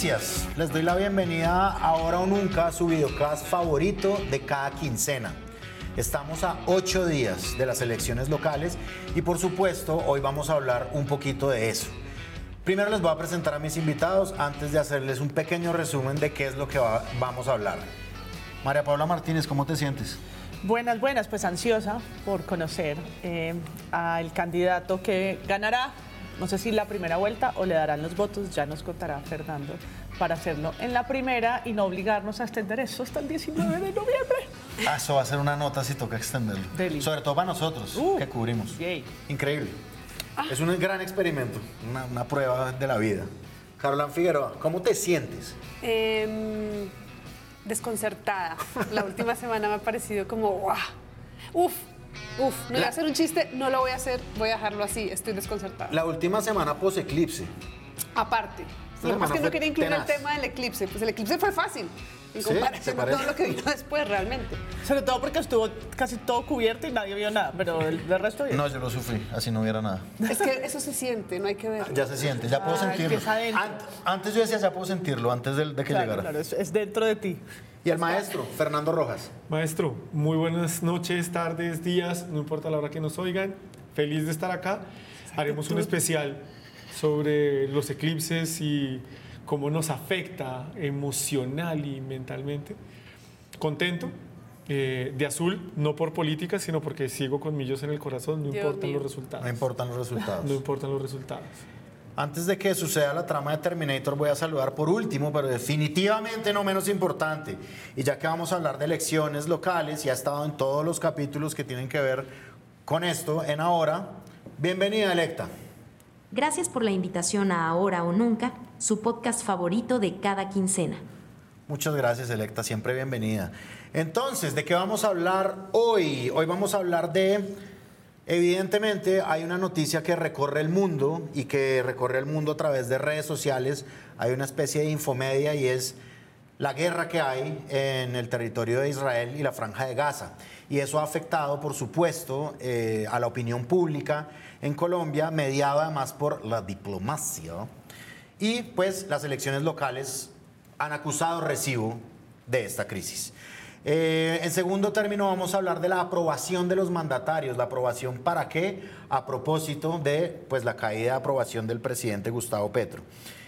Les doy la bienvenida ahora o nunca a su videocast favorito de cada quincena. Estamos a ocho días de las elecciones locales y por supuesto hoy vamos a hablar un poquito de eso. Primero les voy a presentar a mis invitados antes de hacerles un pequeño resumen de qué es lo que va- vamos a hablar. María Paula Martínez, ¿cómo te sientes? Buenas, buenas, pues ansiosa por conocer eh, al candidato que ganará, no sé si la primera vuelta o le darán los votos, ya nos contará Fernando, para hacerlo en la primera y no obligarnos a extender eso hasta el 19 de noviembre. Ah, eso va a ser una nota si toca extenderlo. Deli. Sobre todo para nosotros, Uh, que cubrimos. yay. Increíble. Es un gran experimento, una, una prueba de la vida. Carolán Figueroa, ¿cómo te sientes? Em, desconcertada. La última semana me ha parecido como, ¡guau! ¡Uf! ¡Uf! No voy a hacer un chiste, no lo voy a hacer, voy a dejarlo así, estoy desconcertada. La última semana post-eclipse. Aparte. Esta No, semana es que no quería incluir tenaz. el tema del eclipse. Pues el eclipse fue fácil en ¿Sí? comparación ¿Te con todo lo que vino después realmente. Sobre todo porque estuvo casi todo cubierto y nadie vio nada, pero el, del resto bien. No, yo lo sufrí, así no hubiera nada. Es que eso se siente, no hay que ver. Ya se siente, ya puedo Ah, sentirlo. empieza adentro. Ant- antes yo decía, ya puedo sentirlo, antes de, de que Claro, llegara. claro, es, es dentro de ti. Y el maestro, Fernando Rojas. Maestro, muy buenas noches, tardes, días, no importa la hora que nos oigan. Feliz de estar acá. Haremos un especial sobre los eclipses y cómo nos afecta emocional y mentalmente. Contento. eh, de azul, no por política, sino porque sigo con millos en el corazón, no Dios importan mío. los resultados. No importan los resultados. No importan los resultados. Antes de que suceda la trama de Terminator, voy a saludar por último, pero definitivamente no menos importante. Y ya que vamos a hablar de elecciones locales y ha estado en todos los capítulos que tienen que ver con esto en ahora, bienvenida electa. Gracias por la invitación a Ahora o Nunca, su podcast favorito de cada quincena. Muchas gracias, Electa, siempre bienvenida. Entonces, ¿de qué vamos a hablar hoy? Hoy vamos a hablar de, evidentemente, hay una noticia que recorre el mundo y que recorre el mundo a través de redes sociales. Hay una especie de infomedia y es la guerra que hay en el territorio de Israel y la franja de Gaza. Y eso ha afectado, por supuesto, eh, a la opinión pública en Colombia, mediada además por la diplomacia. Y pues las elecciones locales han acusado recibo de esta crisis. Eh, en segundo término vamos a hablar de la aprobación de los mandatarios. ¿La aprobación para qué? A propósito de pues, la caída de aprobación del presidente Gustavo Petro.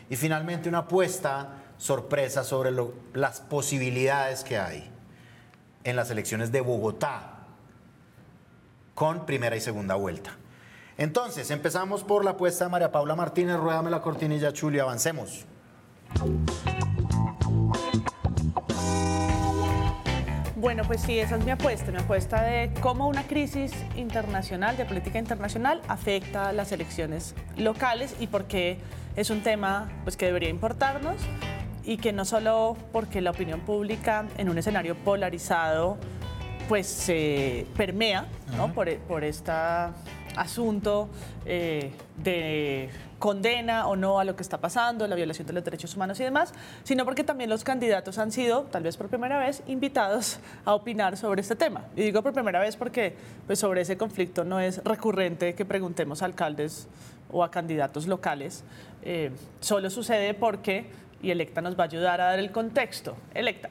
Y finalmente una apuesta sorpresa sobre las posibilidades que hay en las elecciones de Bogotá con primera y segunda vuelta. Entonces, empezamos por la apuesta de María Paula Martínez. Ruédame la cortinilla, Chuli, avancemos. Bueno, pues sí, esa es mi apuesta, mi apuesta de cómo una crisis internacional, de política internacional, afecta a las elecciones locales y por qué es un tema pues, que debería importarnos y que no solo porque la opinión pública en un escenario polarizado pues se permea ¿no? por, por este asunto eh, de condena o no a lo que está pasando, la violación de los derechos humanos y demás, sino porque también los candidatos han sido, tal vez por primera vez, invitados a opinar sobre este tema. Y digo por primera vez porque pues, sobre ese conflicto no es recurrente que preguntemos a alcaldes o a candidatos locales. Eh, solo sucede porque, y Electa nos va a ayudar a dar el contexto. Electa.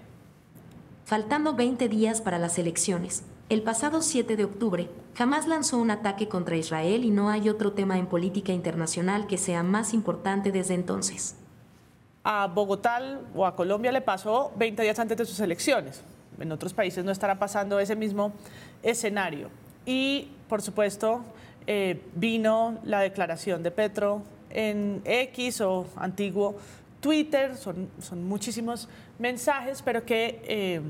Faltando 20 días para las elecciones, el pasado 7 de octubre, Hamas lanzó un ataque contra Israel y no hay otro tema en política internacional que sea más importante desde entonces. a Bogotá o a Colombia le pasó 20 días antes de sus elecciones. En otros países no estará pasando ese mismo escenario. Y, por supuesto, eh, vino la declaración de Petro en X o antiguo Twitter, son, son muchísimos mensajes, pero que eh,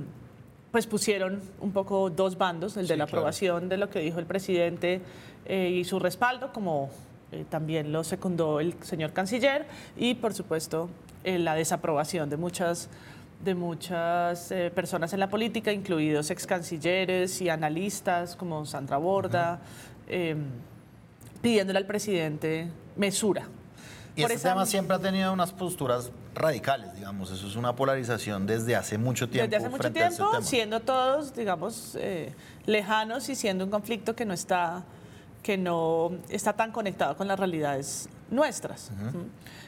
pues pusieron un poco dos bandos, el de la claro. aprobación de lo que dijo el presidente eh, y su respaldo, como eh, también lo secundó el señor canciller, y por supuesto eh, la desaprobación de muchas, de muchas personas en la política, incluidos ex cancilleres y analistas como Sandra Borda, eh, pidiéndole al presidente mesura. Y Por este esa- tema siempre ha tenido unas posturas radicales, digamos. Eso es una polarización desde hace mucho tiempo. Desde hace mucho este tiempo, siendo todos, digamos, eh, lejanos y siendo un conflicto que no está que no está tan conectado con las realidades nuestras.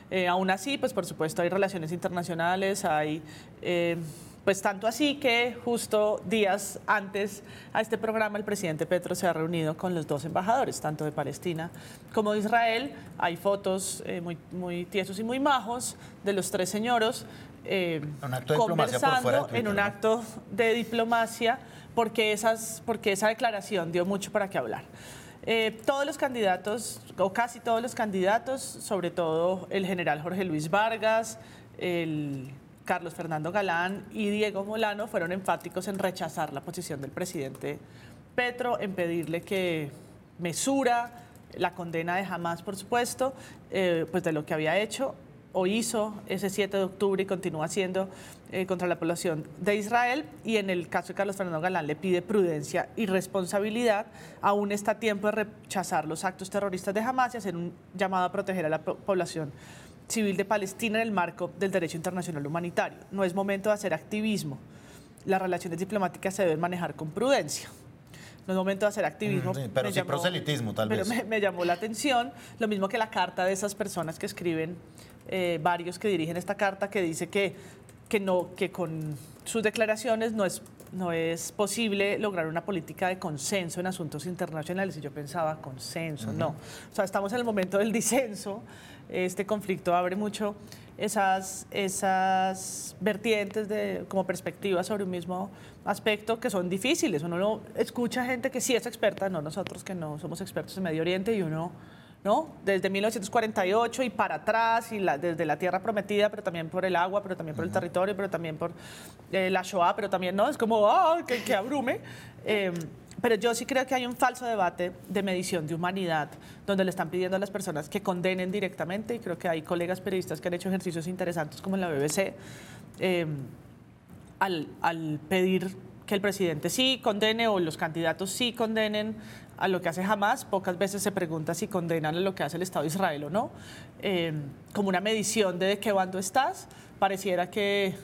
Eh, aún así, pues por supuesto hay relaciones internacionales, hay... Eh, pues tanto así que justo días antes a este programa el presidente Petro se ha reunido con los dos embajadores, tanto de Palestina como de Israel. Hay fotos eh, muy, muy tiesos y muy majos de los tres señoros conversando en un acto de diplomacia porque, esas, porque esa declaración dio mucho para qué hablar. Eh, todos los candidatos, o casi todos los candidatos, sobre todo el general Jorge Luis Vargas, el Carlos Fernando Galán y Diego Molano fueron enfáticos en rechazar la posición del presidente Petro, en pedirle que mesura la condena de Hamas, por supuesto, eh, pues de lo que había hecho o hizo ese 7 de octubre y continúa haciendo eh, contra la población de Israel. Y en el caso de Carlos Fernando Galán le pide prudencia y responsabilidad. Aún está tiempo de rechazar los actos terroristas de Hamas y hacer un llamado a proteger a la población civil de Palestina en el marco del derecho internacional humanitario. No es momento de hacer activismo. Las relaciones diplomáticas se deben manejar con prudencia no es momento de hacer activismo. pero sí proselitismo, tal vez. Me, me, llamó la atención, lo mismo que la carta de esas personas que escriben eh, varios que dirigen esta carta que dice que, que, no, que con sus declaraciones no es, no es posible lograr una política de consenso en asuntos internacionales. Y yo pensaba, consenso, no. O sea, estamos en el momento del disenso. Este conflicto abre mucho esas, esas vertientes de, como perspectiva sobre un mismo aspecto que son difíciles. Uno escucha gente que sí es experta, no nosotros que no somos expertos en Medio Oriente, y uno ¿no? Desde 1948 y para atrás, y desde la tierra prometida, pero también por el agua, pero también por el territorio, pero también por eh, la Shoah, pero también, ¿no? Es como, ¡ah! que, abrume. Em, pero yo sí creo que hay un falso debate de medición de humanidad, donde le están pidiendo a las personas que condenen directamente, y creo que hay colegas periodistas que han hecho ejercicios interesantes, como en la BBC, em, al, al pedir que el presidente sí condene o los candidatos sí condenen a lo que hace Hamas, pocas veces se pregunta si condenan a lo que hace el Estado de Israel o no. Em, como una medición de, de qué bando estás, pareciera que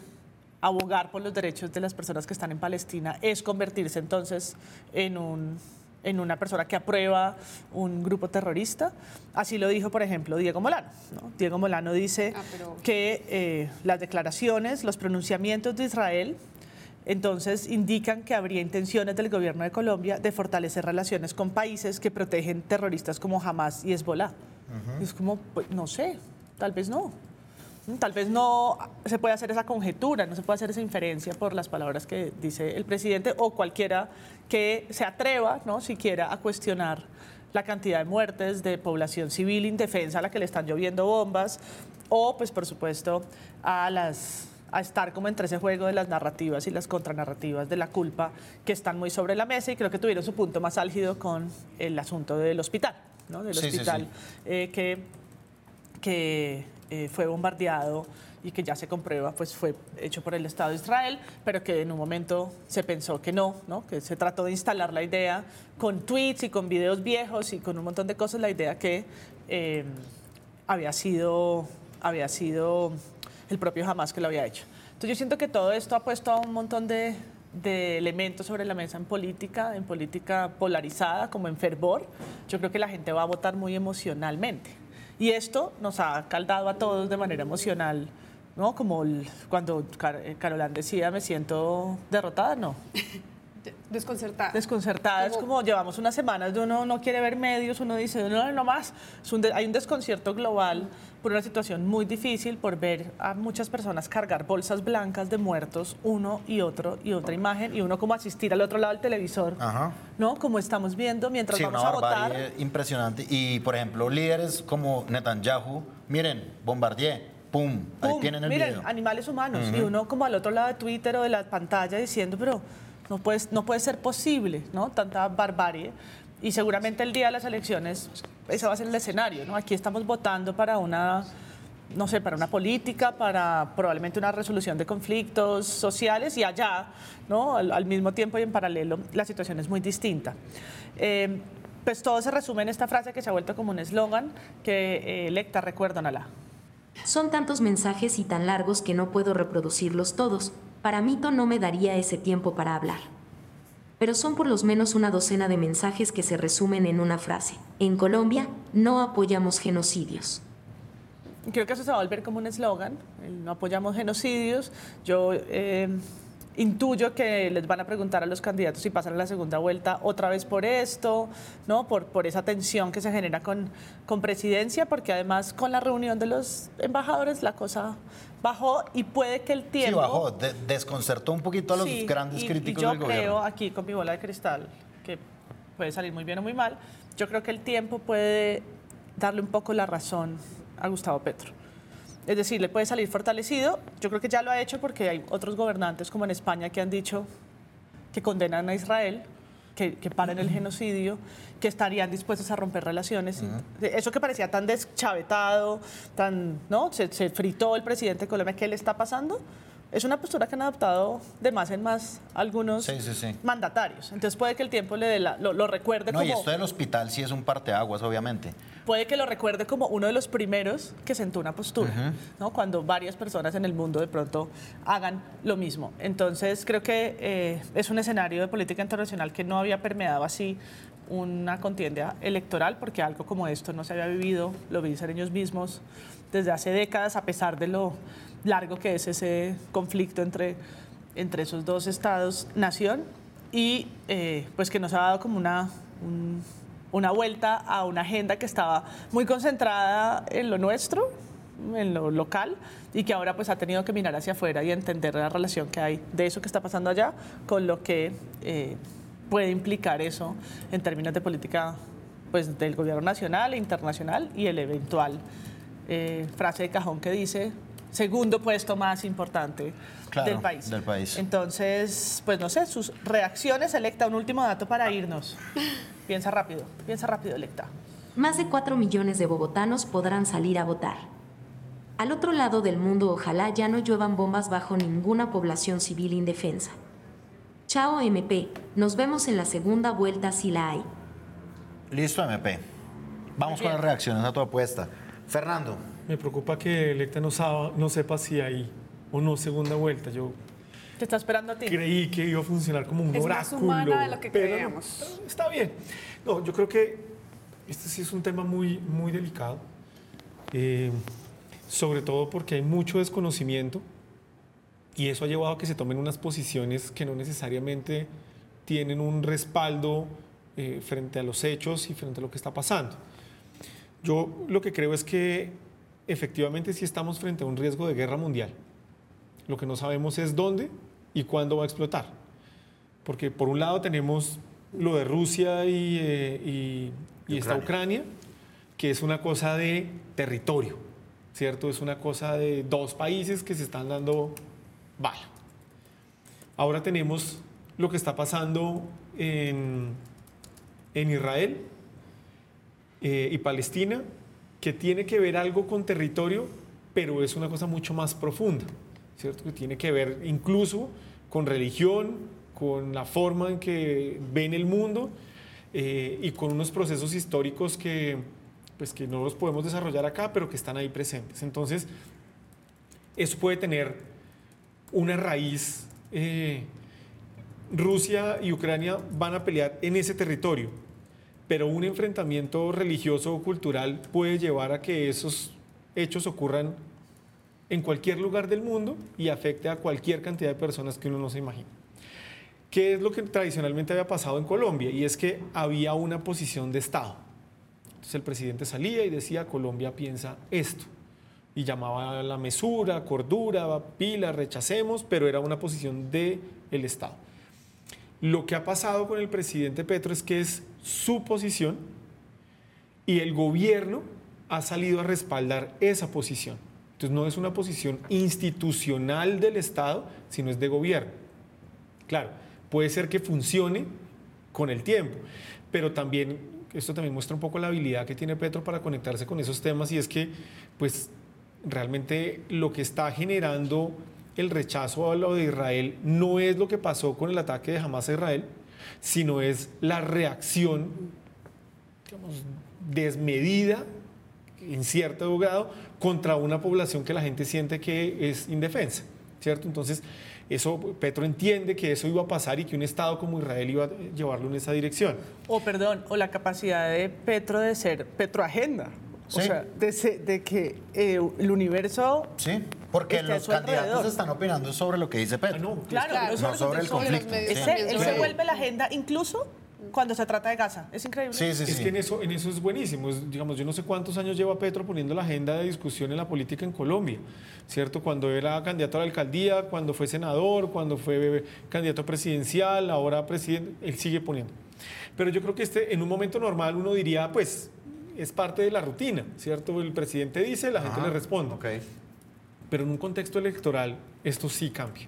abogar por los derechos de las personas que están en Palestina es convertirse entonces en un en una persona que aprueba un grupo terrorista. Así lo dijo, por ejemplo, Diego Molano. Diego Molano dice ah, que eh, las declaraciones, los pronunciamientos de Israel entonces indican que habría intenciones del gobierno de Colombia de fortalecer relaciones con países que protegen terroristas como Hamas y Hezbollah. Es como, pues, no sé, tal vez no. Tal vez no se puede hacer esa conjetura, no se puede hacer esa inferencia por las palabras que dice el presidente o cualquiera que se atreva, ¿no? siquiera, a cuestionar la cantidad de muertes de población civil indefensa a la que le están lloviendo bombas o, pues, por supuesto, a las a estar como entre ese juego de las narrativas y las contranarrativas de la culpa que están muy sobre la mesa y creo que tuvieron su punto más álgido con el asunto del hospital, ¿no? del hospital eh, que, que eh, fue bombardeado y que ya se comprueba, pues fue hecho por el Estado de Israel, pero que en un momento se pensó que no, ¿no? que se trató de instalar la idea con tweets y con videos viejos y con un montón de cosas, la idea que eh, había sido, había sido el propio jamás que lo había hecho. Entonces yo siento que todo esto ha puesto a un montón de elementos sobre la mesa en política, en política polarizada, como en fervor. Yo creo que la gente va a votar muy emocionalmente. Y esto nos ha caldado a todos de manera emocional, ¿no? Como cuando eh, Carolán decía, me siento derrotada, no. Desconcertada. Desconcertada. Es como llevamos unas semanas de uno no quiere ver medios, uno dice, no, no más. hay un desconcierto global por una situación muy difícil, por ver a muchas personas cargar bolsas blancas de muertos, uno y otro, y otra imagen, y uno como asistir al otro lado del televisor, ¿no? Como estamos viendo mientras vamos a votar. impresionante. Y, por ejemplo, líderes como Netanyahu, miren, bombardeé, pum, ahí tienen el miren, animales humanos. Y uno como al otro lado de Twitter o de la pantalla diciendo, pero no puede, no puede ser posible, ¿no? Tanta barbarie. Y seguramente el día de las elecciones, ese va a ser el escenario, ¿no? Aquí estamos votando para una, no sé, para una política, para probablemente una resolución de conflictos sociales y allá, ¿no? Al, mismo tiempo y en paralelo, la situación es muy distinta. Eh, pues todo se resume en esta frase que se ha vuelto como un eslogan que eh, electa recuerdan a la. Son tantos mensajes y tan largos que no puedo reproducirlos todos. Para Mito no me daría ese tiempo para hablar. Pero son por lo menos una docena de mensajes que se resumen en una frase. En Colombia, no apoyamos genocidios. Creo que eso se va a volver como un eslogan, no apoyamos genocidios. Yo eh, intuyo que les van a preguntar a los candidatos si pasan a la segunda vuelta otra vez por esto, ¿no? por, por esa tensión que se genera con, con presidencia, porque además con la reunión de los embajadores la cosa bajó y puede que el tiempo... Sí, bajó, desconcertó un poquito a los grandes críticos y yo creo, aquí con mi bola de cristal, que puede salir muy bien o muy mal, yo creo que el tiempo puede darle un poco la razón a Gustavo Petro. Es decir, le puede salir fortalecido. Yo creo que ya lo ha hecho porque hay otros gobernantes como en España que han dicho que condenan a Israel, que, que paren el genocidio, que estarían dispuestos a romper relaciones. Eso que parecía tan deschavetado, tan, ¿no? Se, se, fritó el presidente de Colombia. ¿Qué le está pasando? es una postura que han adoptado de más en más algunos mandatarios. Entonces puede que el tiempo le dé lo, recuerde no, como... y esto del hospital sí es un parteaguas, obviamente. Puede que lo recuerde como uno de los primeros que sentó una postura, ¿no? Cuando varias personas en el mundo de pronto hagan lo mismo. Entonces creo que eh, es un escenario de política internacional que no había permeado así una contienda electoral, porque algo como esto no se había vivido, lo dicen ellos mismos, desde hace décadas, a pesar de lo largo que es ese conflicto entre, entre esos dos estados-nación y eh, pues que nos ha dado como una, una vuelta a una agenda que estaba muy concentrada en lo nuestro, en lo local y que ahora pues ha tenido que mirar hacia afuera y entender la relación que hay de eso que está pasando allá con lo que eh, puede implicar eso en términos de política pues del gobierno nacional e internacional y el eventual eh, frase de cajón que dice segundo puesto más importante del, país. del país. Entonces, pues no sé, sus reacciones, Electa, un último dato para irnos. Piensa rápido, piensa rápido, Electa. Más de 4 millones de bogotanos podrán salir a votar. Al otro lado del mundo, ojalá ya no lluevan bombas bajo ninguna población civil indefensa. Chao MP, nos vemos en la segunda vuelta si la hay. Listo MP. Vamos con las reacciones a tu apuesta. Fernando. Me preocupa que Electa no, no sepa si hay o no segunda vuelta. Yo te está esperando a ti. Creí que iba a funcionar como un es oráculo. Más humana de lo que creíamos. está bien. No, yo creo que este sí es un tema muy, muy delicado. Eh, sobre todo porque hay mucho desconocimiento y eso ha llevado a que se tomen unas posiciones que no necesariamente tienen un respaldo eh, frente a los hechos y frente a lo que está pasando. Yo lo que creo es que efectivamente sí estamos frente a un riesgo de guerra mundial. Lo que no sabemos es dónde y cuándo va a explotar. Porque por un lado tenemos lo de Rusia y, eh, esta Ucrania, que es una cosa de territorio, ¿cierto? Es una cosa de dos países que se están dando bala. Ahora tenemos lo que está pasando en, en Israel, eh, y Palestina, que tiene que ver algo con territorio, pero es una cosa mucho más profunda, ¿cierto? Que tiene que ver incluso con religión, con la forma en que ven el mundo eh, y con unos procesos históricos que, pues, que no los podemos desarrollar acá, pero que están ahí presentes. Entonces, eso puede tener una raíz. Eh, Rusia y Ucrania van a pelear en ese territorio pero un enfrentamiento religioso o cultural puede llevar a que esos hechos ocurran en cualquier lugar del mundo y afecte a cualquier cantidad de personas que uno no se imagina. ¿Qué es lo que tradicionalmente había pasado en Colombia? Y es que había una posición de Estado. Entonces el presidente salía y decía, Colombia piensa esto. Y llamaba a la mesura, cordura, pila, rechacemos, pero era una posición del el Estado. Lo que ha pasado con el presidente Petro es que es su posición y el gobierno ha salido a respaldar esa posición. Entonces no es una posición institucional del Estado, sino es de gobierno. Claro, puede ser que funcione con el tiempo, pero también esto también muestra un poco la habilidad que tiene Petro para conectarse con esos temas y es que pues realmente lo que está generando el rechazo a lo de Israel no es lo que pasó con el ataque de Hamas a Israel, sino es la reacción desmedida en cierto grado contra una población que la gente siente que es indefensa. ¿cierto? Entonces, eso, Petro entiende que eso iba a pasar y que un Estado como Israel iba a llevarlo en esa dirección. O perdón, o la capacidad de Petro de ser Petroagenda. O Sí. sea, de, se- de que eh, el universo... Sí, porque los candidatos alrededor. están opinando sobre lo que dice Petro. Ah, no, Claro, Claro. no sobre el sobre conflicto. los medios sí. Él, se vuelve la agenda incluso cuando se trata de Gaza. Es increíble. Sí, sí, Es sí. que en eso, en eso es buenísimo. Es, digamos, yo no sé cuántos años lleva Petro poniendo la agenda de discusión en la política en Colombia, ¿cierto? Cuando era candidato a la alcaldía, cuando fue senador, cuando fue candidato presidencial, ahora presidente, él sigue poniendo. Pero yo creo que este, en un momento normal uno diría, pues, es parte de la rutina, ¿cierto? El presidente dice, la gente Ajá, le responde. Ok. Pero en un contexto electoral esto sí cambia.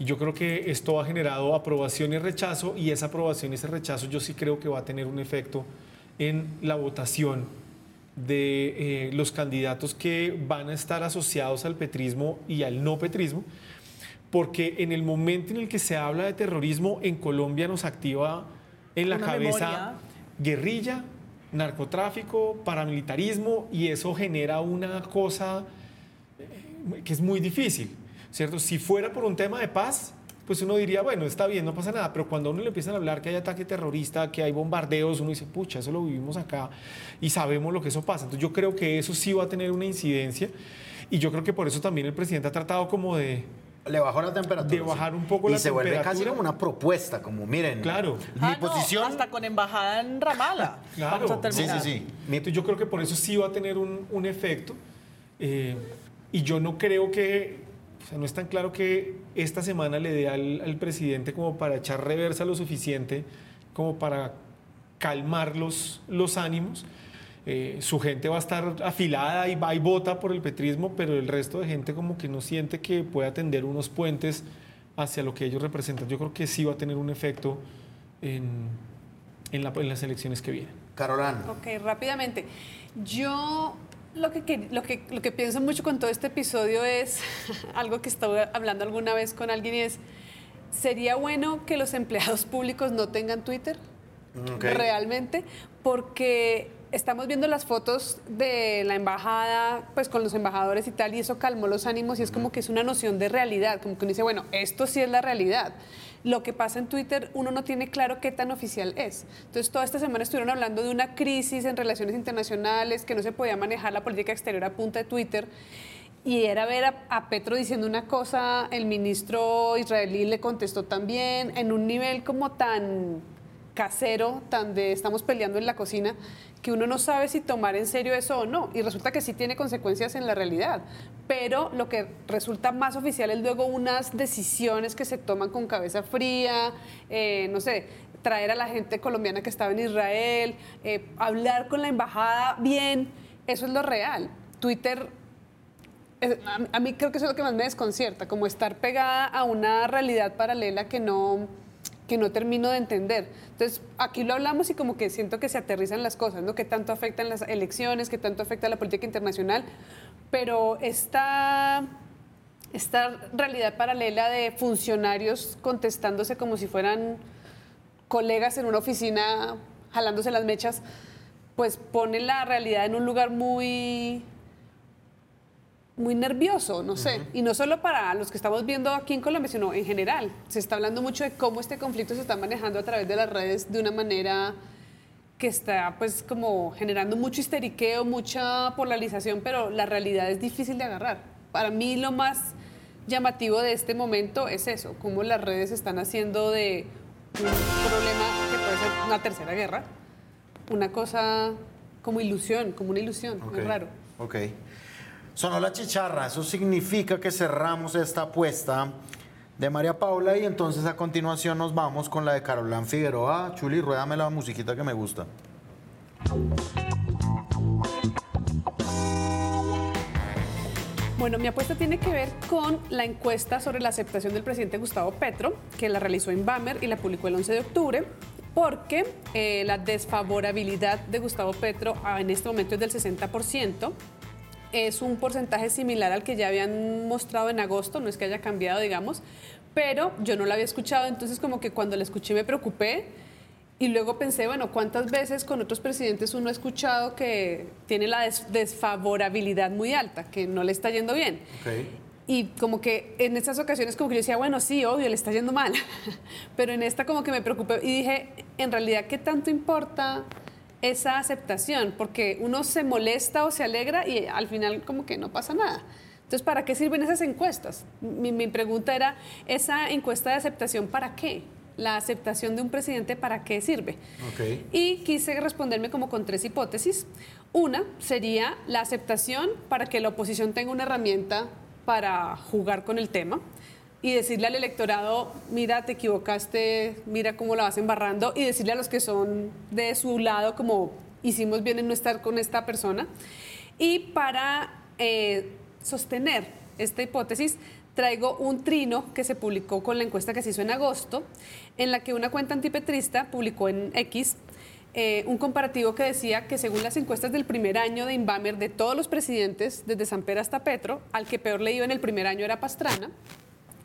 Y yo creo que esto ha generado aprobación y rechazo, y esa aprobación y ese rechazo yo sí creo que va a tener un efecto en la votación de eh, los candidatos que van a estar asociados al petrismo y al no petrismo, porque en el momento en el que se habla de terrorismo en Colombia nos activa en la Una cabeza memoria. guerrilla, narcotráfico, paramilitarismo, y eso genera una cosa eh, que es muy difícil, ¿cierto? Si fuera por un tema de paz, pues uno diría, bueno, está bien, no pasa nada, pero cuando a uno le empiezan a hablar que hay ataque terrorista, que hay bombardeos, uno dice, pucha, eso lo vivimos acá y sabemos lo que eso pasa. Entonces yo creo que eso sí va a tener una incidencia y yo creo que por eso también el presidente ha tratado como de... Le bajó la temperatura. De bajar un poco y la se vuelve casi temperatura. como una propuesta, como miren. Claro. Mi Ah, no, posición. hasta con embajada en Ramala. Claro. Vamos a Sí, sí, sí. Entonces yo creo que por eso sí va a tener un, un efecto. eh, y yo no creo que, o sea, no es tan claro que esta semana le dé al, al presidente como para echar reversa lo suficiente, como para calmar los, los ánimos. Eh, su gente va a estar afilada y va y vota por el petrismo, pero el resto de gente como que no siente que pueda tender unos puentes hacia lo que ellos representan. Yo creo que sí va a tener un efecto en, en la- en las elecciones que vienen. Carolán. Ok, rápidamente. Yo lo que, lo, que, lo que pienso mucho con todo este episodio es algo que estaba hablando alguna vez con alguien y es, ¿sería bueno que los empleados públicos no tengan Twitter? Ok. Realmente, porque estamos viendo las fotos de la embajada, pues con los embajadores y tal, y eso calmó los ánimos y es como que es una noción de realidad, como que uno dice, bueno, esto sí es la realidad. Lo que pasa en Twitter, uno no tiene claro qué tan oficial es. Entonces, toda esta semana estuvieron hablando de una crisis en relaciones internacionales, que no se podía manejar la política exterior a punta de Twitter. Y era ver a, a Petro diciendo una cosa, el ministro israelí le contestó también, en un nivel como tan casero, tan de estamos peleando en la cocina, que uno no sabe si tomar en serio eso o no. Y resulta que sí tiene consecuencias en la realidad. Pero lo que resulta más oficial es luego unas decisiones que se toman con cabeza fría, eh, no sé, traer a la gente colombiana que estaba en Israel, eh, hablar con la embajada bien, eso es lo real. Twitter a, a mí creo que eso es lo que más me desconcierta, como estar pegada a una realidad paralela que no, que no termino de entender. Entonces, aquí lo hablamos y como que siento que se aterrizan las cosas, ¿no? Que tanto afectan las elecciones, que tanto afecta la política internacional, pero esta, esta realidad paralela de funcionarios contestándose como si fueran colegas en una oficina jalándose las mechas, pues pone la realidad en un lugar muy muy nervioso, no sé. Y no solo para los que estamos viendo aquí en Colombia, sino en general. Se está hablando mucho de cómo este conflicto se está manejando a través de las redes de una manera que está pues como generando mucho histeriqueo, mucha polarización, pero la realidad es difícil de agarrar. Para mí lo más llamativo de este momento es eso, cómo las redes están haciendo de un problema que puede ser una tercera guerra, una cosa como ilusión, como una ilusión, Ok, es raro. Ok. Sonó la chicharra, eso significa que cerramos esta apuesta de María Paula y entonces a continuación nos vamos con la de Carolán Figueroa. Chuli, ruédame la musiquita que me gusta. Bueno, mi apuesta tiene que ver con la encuesta sobre la aceptación del presidente Gustavo Petro, que la realizó en Bamer y la publicó el 11 de octubre, porque eh, la desfavorabilidad de Gustavo Petro ah, en este momento es del 60%. Es un porcentaje similar al que ya habían mostrado en agosto, no es que haya cambiado, digamos, pero yo no lo había escuchado, entonces como que cuando la escuché me preocupé y luego pensé, bueno, ¿cuántas veces con otros presidentes uno ha escuchado que tiene la des- desfavorabilidad muy alta, que no le está yendo bien? Ok. y como que en estas ocasiones como que yo decía, bueno, sí, obvio, le está yendo mal, pero en esta como que me preocupé y dije, en realidad, ¿qué tanto importa esa aceptación? Porque uno se molesta o se alegra y al final como que no pasa nada. Entonces, ¿para qué sirven esas encuestas? Mi, mi pregunta era, ¿esa encuesta de aceptación para qué? La aceptación de un presidente, ¿para qué sirve? Y quise responderme como con tres hipótesis. Una sería la aceptación para que la oposición tenga una herramienta para jugar con el tema y decirle al electorado, mira, te equivocaste, mira cómo la vas embarrando, y decirle a los que son de su lado como hicimos bien en no estar con esta persona. Y para eh, sostener esta hipótesis, traigo un trino que se publicó con la encuesta que se hizo en agosto, en la que una cuenta antipetrista publicó en X eh, un comparativo que decía que según las encuestas del primer año de Inbamer de todos los presidentes, desde Samper hasta Petro, al que peor le iba en el primer año era Pastrana,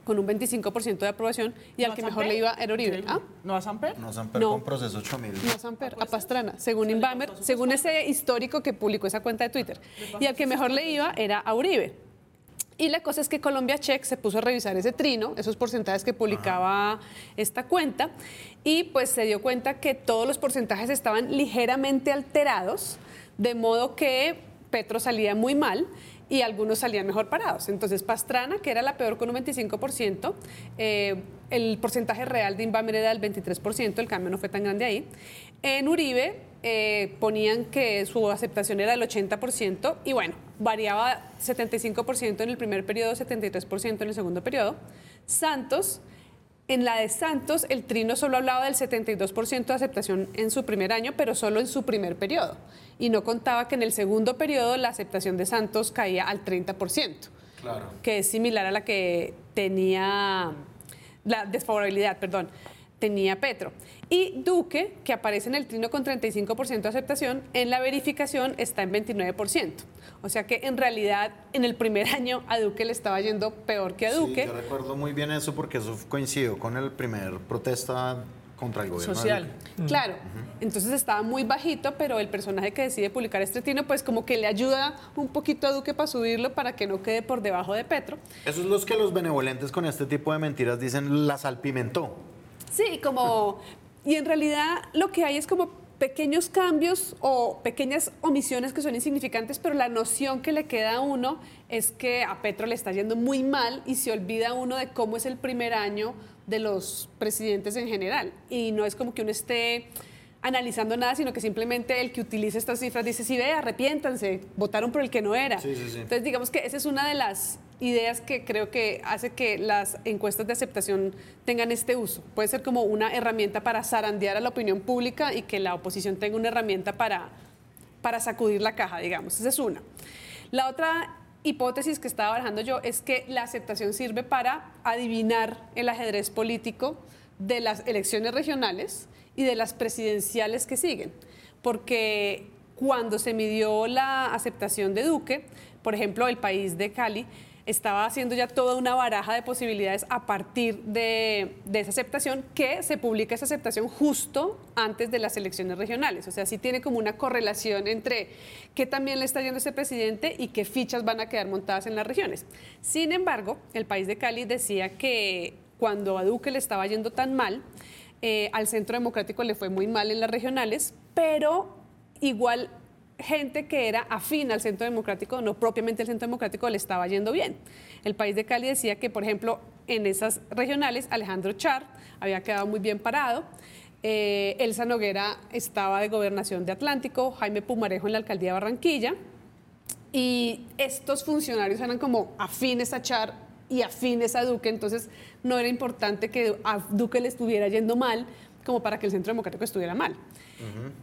con un 25% de aprobación, y al ¿No que a mejor Samper? le iba era Uribe. ¿Ah? ¿No a Samper? No, Samper No. con proceso 8000. No a Samper, a Pastrana, según Inbamer, según ese histórico que publicó esa cuenta de Twitter. Y al que mejor le iba era a Uribe. Y la cosa es que Colombia Check se puso a revisar ese trino, esos porcentajes que publicaba esta cuenta, y pues se dio cuenta que todos los porcentajes estaban ligeramente alterados, de modo que Petro salía muy mal y algunos salían mejor parados. Entonces Pastrana, que era la peor con un 25%, eh, el porcentaje real de Inbamer era del 23%, el cambio no fue tan grande ahí. En Uribe eh, ponían que su aceptación era del 80% y bueno, variaba 75% en el primer periodo, 73% en el segundo periodo. Santos, en la de Santos, el trino solo hablaba del 72% de aceptación en su primer año, pero solo en su primer periodo. Y no contaba que en el segundo periodo la aceptación de Santos caía al 30% Claro. que es similar a la que tenía la desfavorabilidad, perdón, tenía Petro. Y Duque, que aparece en el trino con 35% de aceptación, en la verificación está en 29%. O sea que en realidad en el primer año a Duque le estaba yendo peor que a Duque. Sí, yo recuerdo muy bien eso porque eso coincidió con el primer protesta contra el gobierno. de Social. Duque. Claro, entonces estaba muy bajito, pero el personaje que decide publicar este trino, pues como que le ayuda un poquito a Duque para subirlo para que no quede por debajo de Petro. Eso es los que los benevolentes con este tipo de mentiras dicen la salpimentó. Sí, como... Y en realidad lo que hay es como pequeños cambios o pequeñas omisiones que son insignificantes, pero la noción que le queda a uno es que a Petro le está yendo muy mal y se olvida uno de cómo es el primer año de los presidentes en general. Y no es como que uno esté analizando nada, sino que simplemente el que utiliza estas cifras dice, sí, ve, arrepiéntanse, votaron por el que no era. Sí, sí, sí. Entonces, digamos que esa es una de las ideas que creo que hace que las encuestas de aceptación tengan este uso. Puede ser como una herramienta para zarandear a la opinión pública y que la oposición tenga una herramienta para, para sacudir la caja, digamos. Esa es una. La otra hipótesis que estaba barajando yo es que la aceptación sirve para adivinar el ajedrez político de las elecciones regionales y de las presidenciales que siguen. Porque cuando se midió la aceptación de Duque, por ejemplo, el país de Cali estaba haciendo ya toda una baraja de posibilidades a partir de, esa aceptación, que se publica esa aceptación justo antes de las elecciones regionales. O sea, sí tiene como una correlación entre qué también le está yendo ese presidente y qué fichas van a quedar montadas en las regiones. Sin embargo, el país de Cali decía que cuando a Duque le estaba yendo tan mal, eh, al Centro Democrático le fue muy mal en las regionales, pero igual gente que era afín al Centro Democrático, no propiamente el Centro Democrático, le estaba yendo bien. El país de Cali decía que, por ejemplo, en esas regionales, Alejandro Char había quedado muy bien parado. eh, Elsa Noguera estaba de gobernación de Atlántico, Jaime Pumarejo en la alcaldía de Barranquilla. Y estos funcionarios eran como afines a Char y afines a Duque, entonces no era importante que a Duque le estuviera yendo mal como para que el Centro Democrático estuviera mal.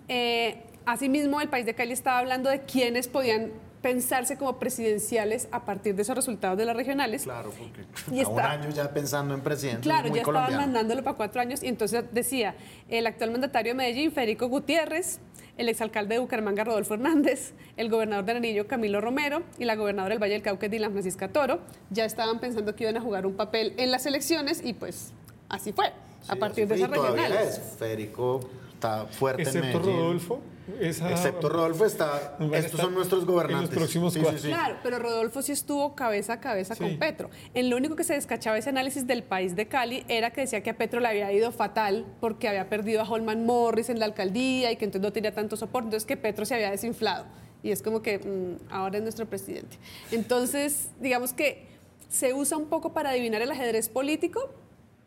Eh, asimismo, el país de Cali estaba hablando de quiénes podían pensarse como presidenciales a partir de esos resultados de las regionales. Claro, porque Y a un año ya pensando en presidente. Claro, muy ya estaban mandándolo para cuatro años y entonces decía, el actual mandatario de Medellín, Federico Gutiérrez, el exalcalde de Bucaramanga, Rodolfo Hernández, el gobernador de Nariño, Camilo Romero, y la gobernadora del Valle del Cauca, Dylan Francisca Toro, ya estaban pensando que iban a jugar un papel en las elecciones y pues así fue, a partir de esas regionales. es. Federico está fuerte en Excepto Medellín. Rodolfo, esa- Excepto Rodolfo está, estos son nuestros en gobernantes. los próximos Sí, sí, cuatro. sí. Claro, pero Rodolfo sí estuvo cabeza a cabeza Sí. con Petro. En lo único que se descachaba ese análisis del país de Cali era que decía que a Petro le había ido fatal porque había perdido a Holman Morris en la alcaldía y que entonces no tenía tanto soporte, entonces que Petro se había desinflado. Y es como que mm, ahora es nuestro presidente. Entonces, digamos que se usa un poco para adivinar el ajedrez político,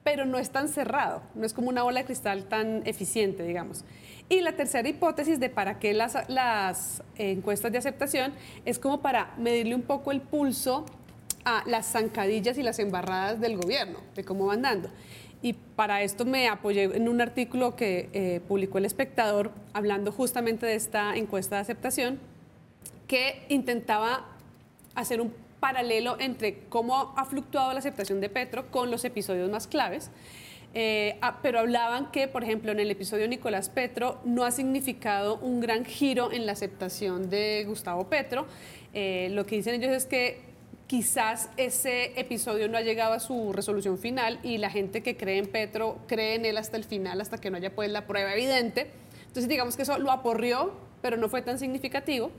pero no es tan cerrado, no es como una bola de cristal tan eficiente, digamos. Y la tercera hipótesis de para qué las, encuestas de aceptación es como para medirle un poco el pulso a las zancadillas y las embarradas del gobierno, de cómo van dando. Y para esto me apoyé en un artículo que eh, publicó El Espectador hablando justamente de esta encuesta de aceptación que intentaba hacer un paralelo entre cómo ha fluctuado la aceptación de Petro con los episodios más claves. Eh, ah, pero hablaban que, por ejemplo, en el episodio Nicolás Petro no ha significado un gran giro en la aceptación de Gustavo Petro. Eh, lo que dicen ellos es que quizás ese episodio no ha llegado a su resolución final y la gente que cree en Petro cree en él hasta el final, hasta que no haya pues la prueba evidente. Entonces digamos que eso lo aporrió, pero no fue tan significativo.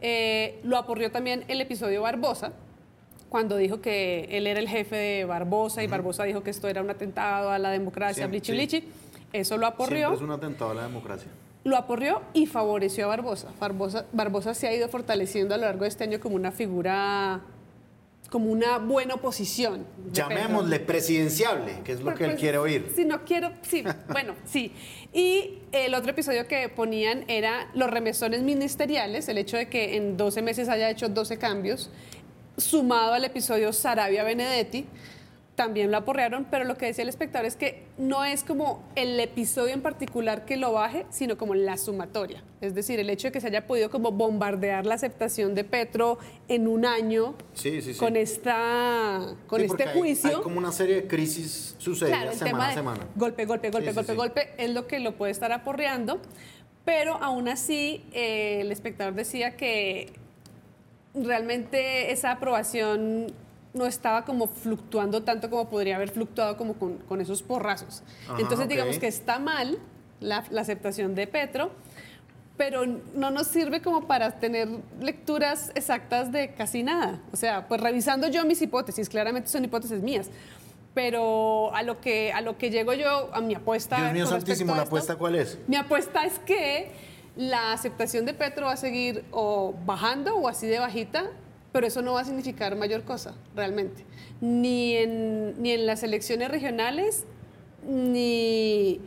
Eh, lo aporrió también el episodio Barbosa, cuando dijo que él era el jefe de Barbosa y Barbosa dijo que esto era un atentado a la democracia, Siempre, blichi sí. blichi. Eso lo aporrió Siempre es un atentado a la democracia. lo aporrió y favoreció a Barbosa. Barbosa. Barbosa se ha ido fortaleciendo a lo largo de este año como una figura, como una buena oposición. Llamémosle presidenciable, que es lo Pero, que él pues, quiere oír. Si no quiero, sí, bueno, sí. Y el otro episodio que ponían era los remesones ministeriales, el hecho de que en 12 meses haya hecho 12 cambios, sumado al episodio Sarabia Benedetti, también lo aporrearon, pero lo que decía el espectador es que no es como el episodio en particular que lo baje, sino como la sumatoria. Es decir, el hecho de que se haya podido como bombardear la aceptación de Petro en un año Sí, sí, sí. con esta con este juicio. Hay, como una serie de crisis sucedidas Claro, semana a semana. golpe, golpe, golpe, golpe, golpe es lo que lo puede estar aporreando, pero aún así eh, el espectador decía que realmente esa aprobación no estaba como fluctuando tanto como podría haber fluctuado como con, con esos porrazos. Ajá, Entonces digamos que está mal la, la aceptación de Petro, pero no nos sirve como para tener lecturas exactas de casi nada. O sea, pues revisando yo mis hipótesis, claramente son hipótesis mías, pero a lo que, a lo que llego yo, a mi apuesta... Dios mío santísimo, ¿la apuesta cuál es? Mi apuesta es que la aceptación de Petro va a seguir o bajando o así de bajita, pero eso no va a significar mayor cosa, realmente. Ni en, ni en las elecciones regionales, ni,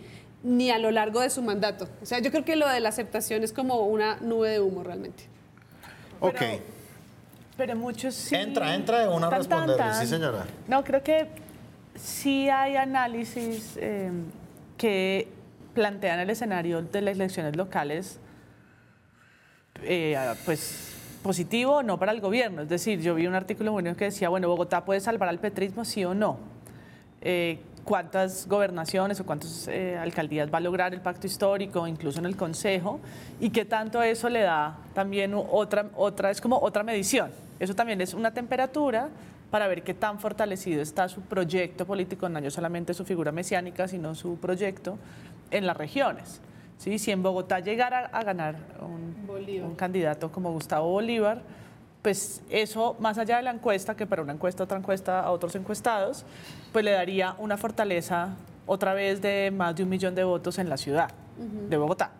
ni a lo largo de su mandato. O sea, yo creo que lo de la aceptación es como una nube de humo, realmente. Ok. Pero- Pero muchos sí. Entra, entra de una a tan, tan. sí, señora. No, creo que sí hay análisis eh, que plantean el escenario de las elecciones locales, eh, pues positivo no para el gobierno. Es decir, yo vi un artículo bueno que decía, bueno, Bogotá puede salvar al petrismo, sí o no. Eh, cuántas gobernaciones o cuántas eh, alcaldías va a lograr el pacto histórico, incluso en el Consejo, y qué tanto eso le da también otra, otra, es como otra medición. Eso también es una temperatura para ver qué tan fortalecido está su proyecto político, no solamente su figura mesiánica, sino su proyecto en las regiones. ¿sí? Si en Bogotá llegara a ganar un, un candidato como Gustavo Bolívar, pues eso, más allá de la encuesta, que para una encuesta, otra encuesta a otros encuestados, pues le daría una fortaleza otra vez de más de un millón de votos en la ciudad de Bogotá.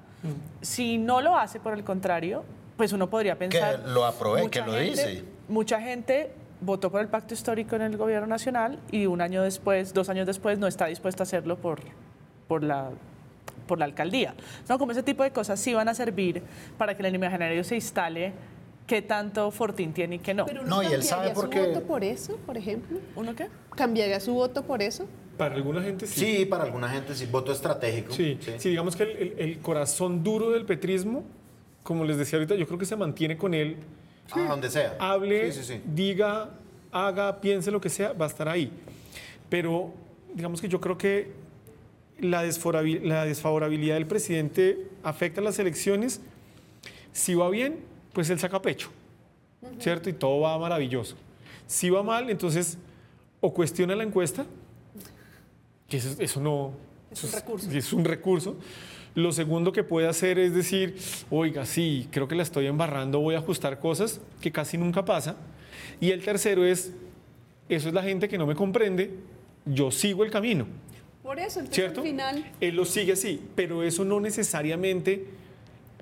Si no lo hace, por el contrario, pues uno podría pensar... lo apruebe, mucha que lo gente- dice. Mucha gente votó por el pacto histórico en el gobierno nacional y un año después, dos años después, no está dispuesta a hacerlo por, por la por la alcaldía. No, como ese tipo de cosas sí van a servir para que el imaginario se instale qué tanto Fortín tiene y qué no. Pero No, y él sabe cambiaría por su qué- voto por eso, por ejemplo? ¿Uno qué? ¿Cambiaría su voto por eso? Para alguna gente sí. Sí, para alguna gente sí, voto estratégico. Sí, sí, digamos que el, el- el corazón duro del petrismo, como les decía ahorita, yo creo que se mantiene con él. Ah, donde sea. Hable, Sí, sí, sí. diga, haga, piense lo que sea, va a estar ahí. Pero digamos que yo creo que la, desfavorabilidad del presidente afecta a las elecciones. Si va bien, pues él saca pecho, ¿cierto? Y todo va maravilloso. Si va mal, entonces o cuestiona la encuesta, que eso, eso no... Es un recurso. Es un recurso. Lo segundo que puede hacer es decir, oiga, sí, creo que la estoy embarrando, voy a ajustar cosas, que casi nunca pasa. Y el tercero es, eso es la gente que no me comprende, yo sigo el camino. Por eso, entonces ¿Cierto? al final... Él lo sigue así, pero eso no necesariamente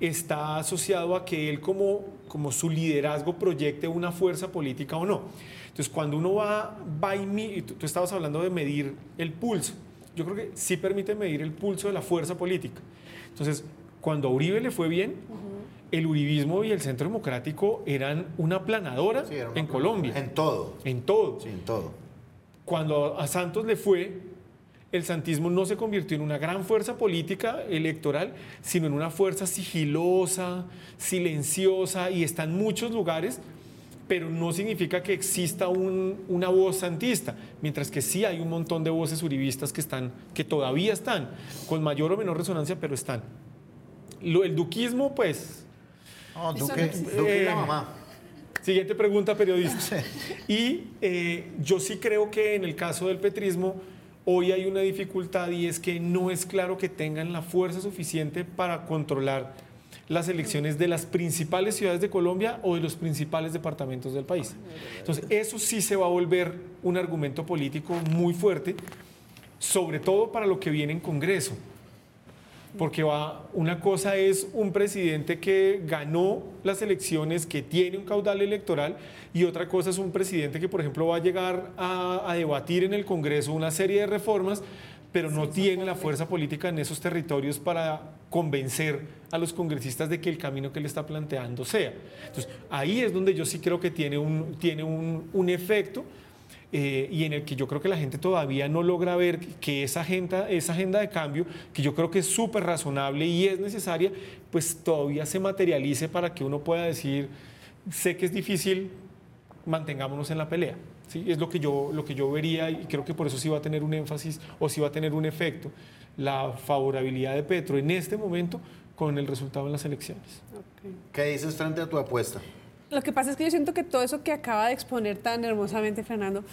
está asociado a que él como, como su liderazgo proyecte una fuerza política o no. Entonces, cuando uno va, va y mi- tú, tú estabas hablando de medir el pulso, yo creo que sí permite medir el pulso de la fuerza política. Entonces, cuando a Uribe le fue bien, el uribismo y el centro democrático eran una planadora Sí, era una en Colombia, En todo. en todo Sí, en todo. cuando a Santos le fue, el santismo no se convirtió en una gran fuerza política electoral, sino en una fuerza sigilosa, silenciosa y está en muchos lugares, pero no significa que exista un- una voz santista, mientras que sí hay un montón de voces uribistas que están, que todavía están, con mayor o menor resonancia, pero están. Lo- el duquismo, pues, Duque. Duque la Eh, mamá. Siguiente pregunta, periodista. Y eh, yo sí creo que en el caso del petrismo, hoy hay una dificultad y es que no es claro que tengan la fuerza suficiente para controlar las elecciones de las principales ciudades de Colombia o de los principales departamentos del país. Entonces, eso sí se va a volver un argumento político muy fuerte, sobre todo para lo que viene en Congreso. Porque va, una cosa es un presidente que ganó las elecciones, que tiene un caudal electoral, y otra cosa es un presidente que, por ejemplo, va a llegar a, a debatir en el Congreso una serie de reformas, pero no tiene la fuerza política en esos territorios para convencer a los congresistas de que el camino que le está planteando sea. Entonces, ahí es donde yo sí creo que tiene un, tiene un, un efecto eh, y en el que yo creo que la gente todavía no logra ver que esa agenda, esa agenda de cambio, que yo creo que es súper razonable y es necesaria, pues todavía se materialice para que uno pueda decir, sé que es difícil, mantengámonos en la pelea. ¿sí? Es lo que, yo, lo que yo vería y creo que por eso sí va a tener un énfasis o sí va a tener un efecto la favorabilidad de Petro en este momento con el resultado en las elecciones. ¿Qué dices frente a tu apuesta? Lo que pasa es que yo siento que todo eso que acaba de exponer tan hermosamente Fernando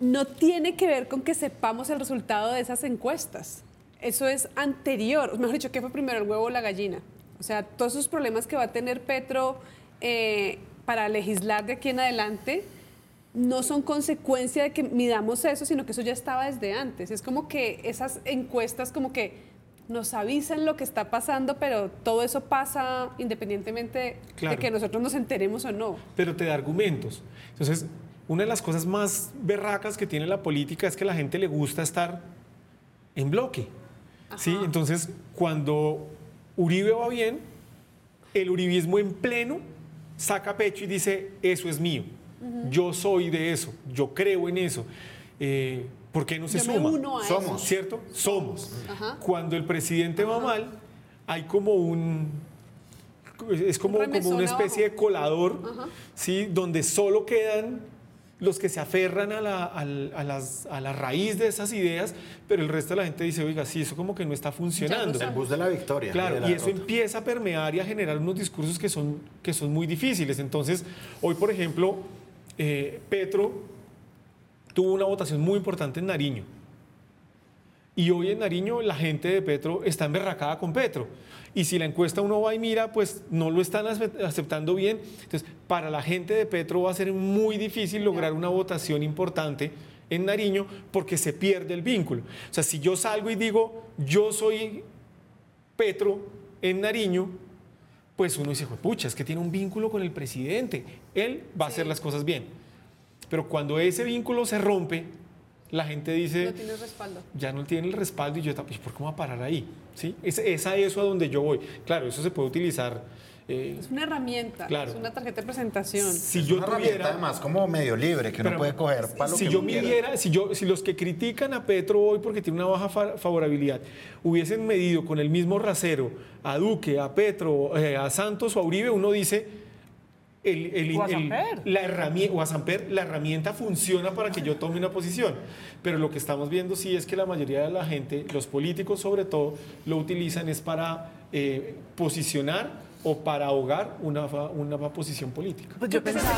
no tiene que ver con que sepamos el resultado de esas encuestas. Eso es anterior, mejor dicho, ¿qué fue primero, el huevo o la gallina? O sea, todos esos problemas que va a tener Petro eh, para legislar de aquí en adelante no son consecuencia de que midamos eso, sino que eso ya estaba desde antes. Es como que esas encuestas como que nos avisan lo que está pasando, pero todo eso pasa independientemente Claro. de que nosotros nos enteremos o no. pero te da argumentos. Entonces, una de las cosas más berracas que tiene la política es que a la gente le gusta estar en bloque. ¿sí? Entonces, cuando Uribe va bien, el uribismo en pleno saca pecho y dice, eso es mío, yo soy de eso, yo creo en eso. Eh, ¿Por qué no se Yo me suma? uno a Somos. eso. ¿Cierto? Somos. Ajá. Cuando el presidente va mal, hay como un... Es como, Un como una especie de colador, ¿sí? Donde solo quedan los que se aferran a la, a las- a la raíz de esas ideas, pero el resto de la gente dice, oiga, sí, eso como que no está funcionando. El bus de la victoria. Claro, la y eso derrota. empieza a permear y a generar unos discursos que son, que son muy difíciles. Entonces, hoy, por ejemplo, eh, Petro tuvo una votación muy importante en Nariño. Y hoy en Nariño la gente de Petro está emberracada con Petro. Y si la encuesta uno va y mira, pues no lo están ace- aceptando bien. Entonces, para la gente de Petro va a ser muy difícil lograr una votación importante en Nariño porque se pierde el vínculo. O sea, si yo salgo y digo, yo soy Petro en Nariño, pues uno dice, pucha, es que tiene un vínculo con el presidente. Él va a hacer las cosas bien. Pero cuando ese vínculo se rompe, la gente dice, No tienes respaldo. ya no tiene el respaldo y yo, "¿Y ¿por qué me voy a parar ahí? ¿Sí? Es, es a eso a donde yo voy. Claro, eso se puede utilizar. eh, Es una herramienta, Claro. es una tarjeta de presentación. si Es yo una herramienta tuviera... además como medio libre que uno Pero, puede coger para lo si que yo uno midiera, si, yo, si los que critican a Petro hoy porque tiene una baja fa- favorabilidad hubiesen medido con el mismo rasero a Duque, a Petro, eh, a Santos o a Uribe, uno dice, el, el- el- Samper. la herramienta, o a Samper, la herramienta funciona para que yo tome una posición. Pero lo que estamos viendo sí es que la mayoría de la gente, los políticos sobre todo, lo utilizan es para eh, posicionar o para ahogar una, una posición política. Pues yo pensaba.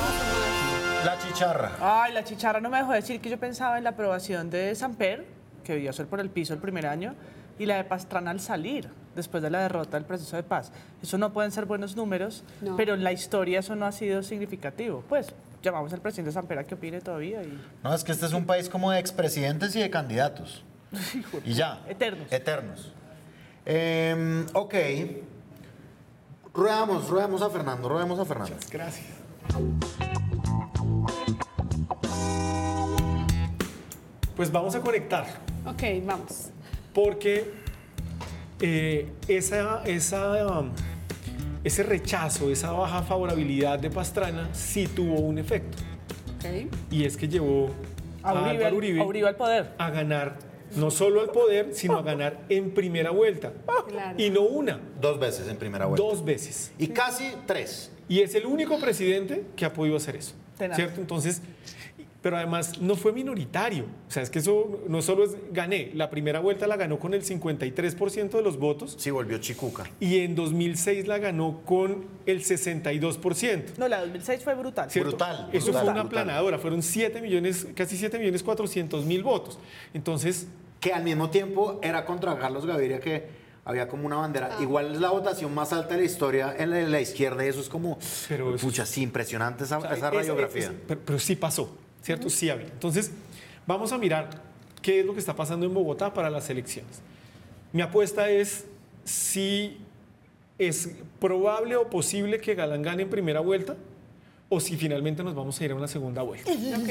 La chicharra. Ay, la chicharra no me dejó decir que yo pensaba en la aprobación de Samper, que debió ser por el piso el primer año, y la de Pastrana al salir. Después de la derrota del proceso de paz. Eso no pueden ser buenos números, No. pero en la historia eso no ha sido significativo. Pues llamamos al presidente Sampera que opine todavía y No, es que este es un país como de expresidentes y de candidatos. Y ya. Eternos. Eternos. Em, ok. Ruedamos, ruedamos a Fernando, ruedamos a Fernando. Gracias. Pues vamos a conectar, Ok, vamos. porque eh, esa, esa, um, ese rechazo, esa baja favorabilidad de Pastrana sí tuvo un efecto. Y es que llevó a Uribe, Álvaro Uribe a Uribe al poder. a ganar no solo al poder, sino a ganar en primera vuelta. Claro. Y no una, Dos veces en primera vuelta. dos veces. Y casi tres. Y es el único presidente que ha podido hacer eso. Tenaz. ¿Cierto? Entonces, pero además no fue minoritario. O sea, es que eso no solo es gané. La primera vuelta la ganó con el 53% de los votos Sí, volvió Chicuca. y en 2006 la ganó con el 62%. No, la 2006 fue brutal. ¿cierto? Brutal, Eso brutal, fue una aplanadora. Fueron 7 millones, casi 7 millones 400 mil votos. Entonces, Que al mismo tiempo era contra Carlos Gaviria que había como una bandera. Igual es la votación más alta de la historia en la, en la izquierda y eso es como... Pero pucha, sí, impresionante esa, O sea, esa es- radiografía. es- pero, pero sí pasó, ¿cierto? Sí había. Entonces, vamos a mirar qué es lo que está pasando en Bogotá para las elecciones. Mi apuesta es si es probable o posible que Galán gane en primera vuelta o si finalmente nos vamos a ir a una segunda vuelta.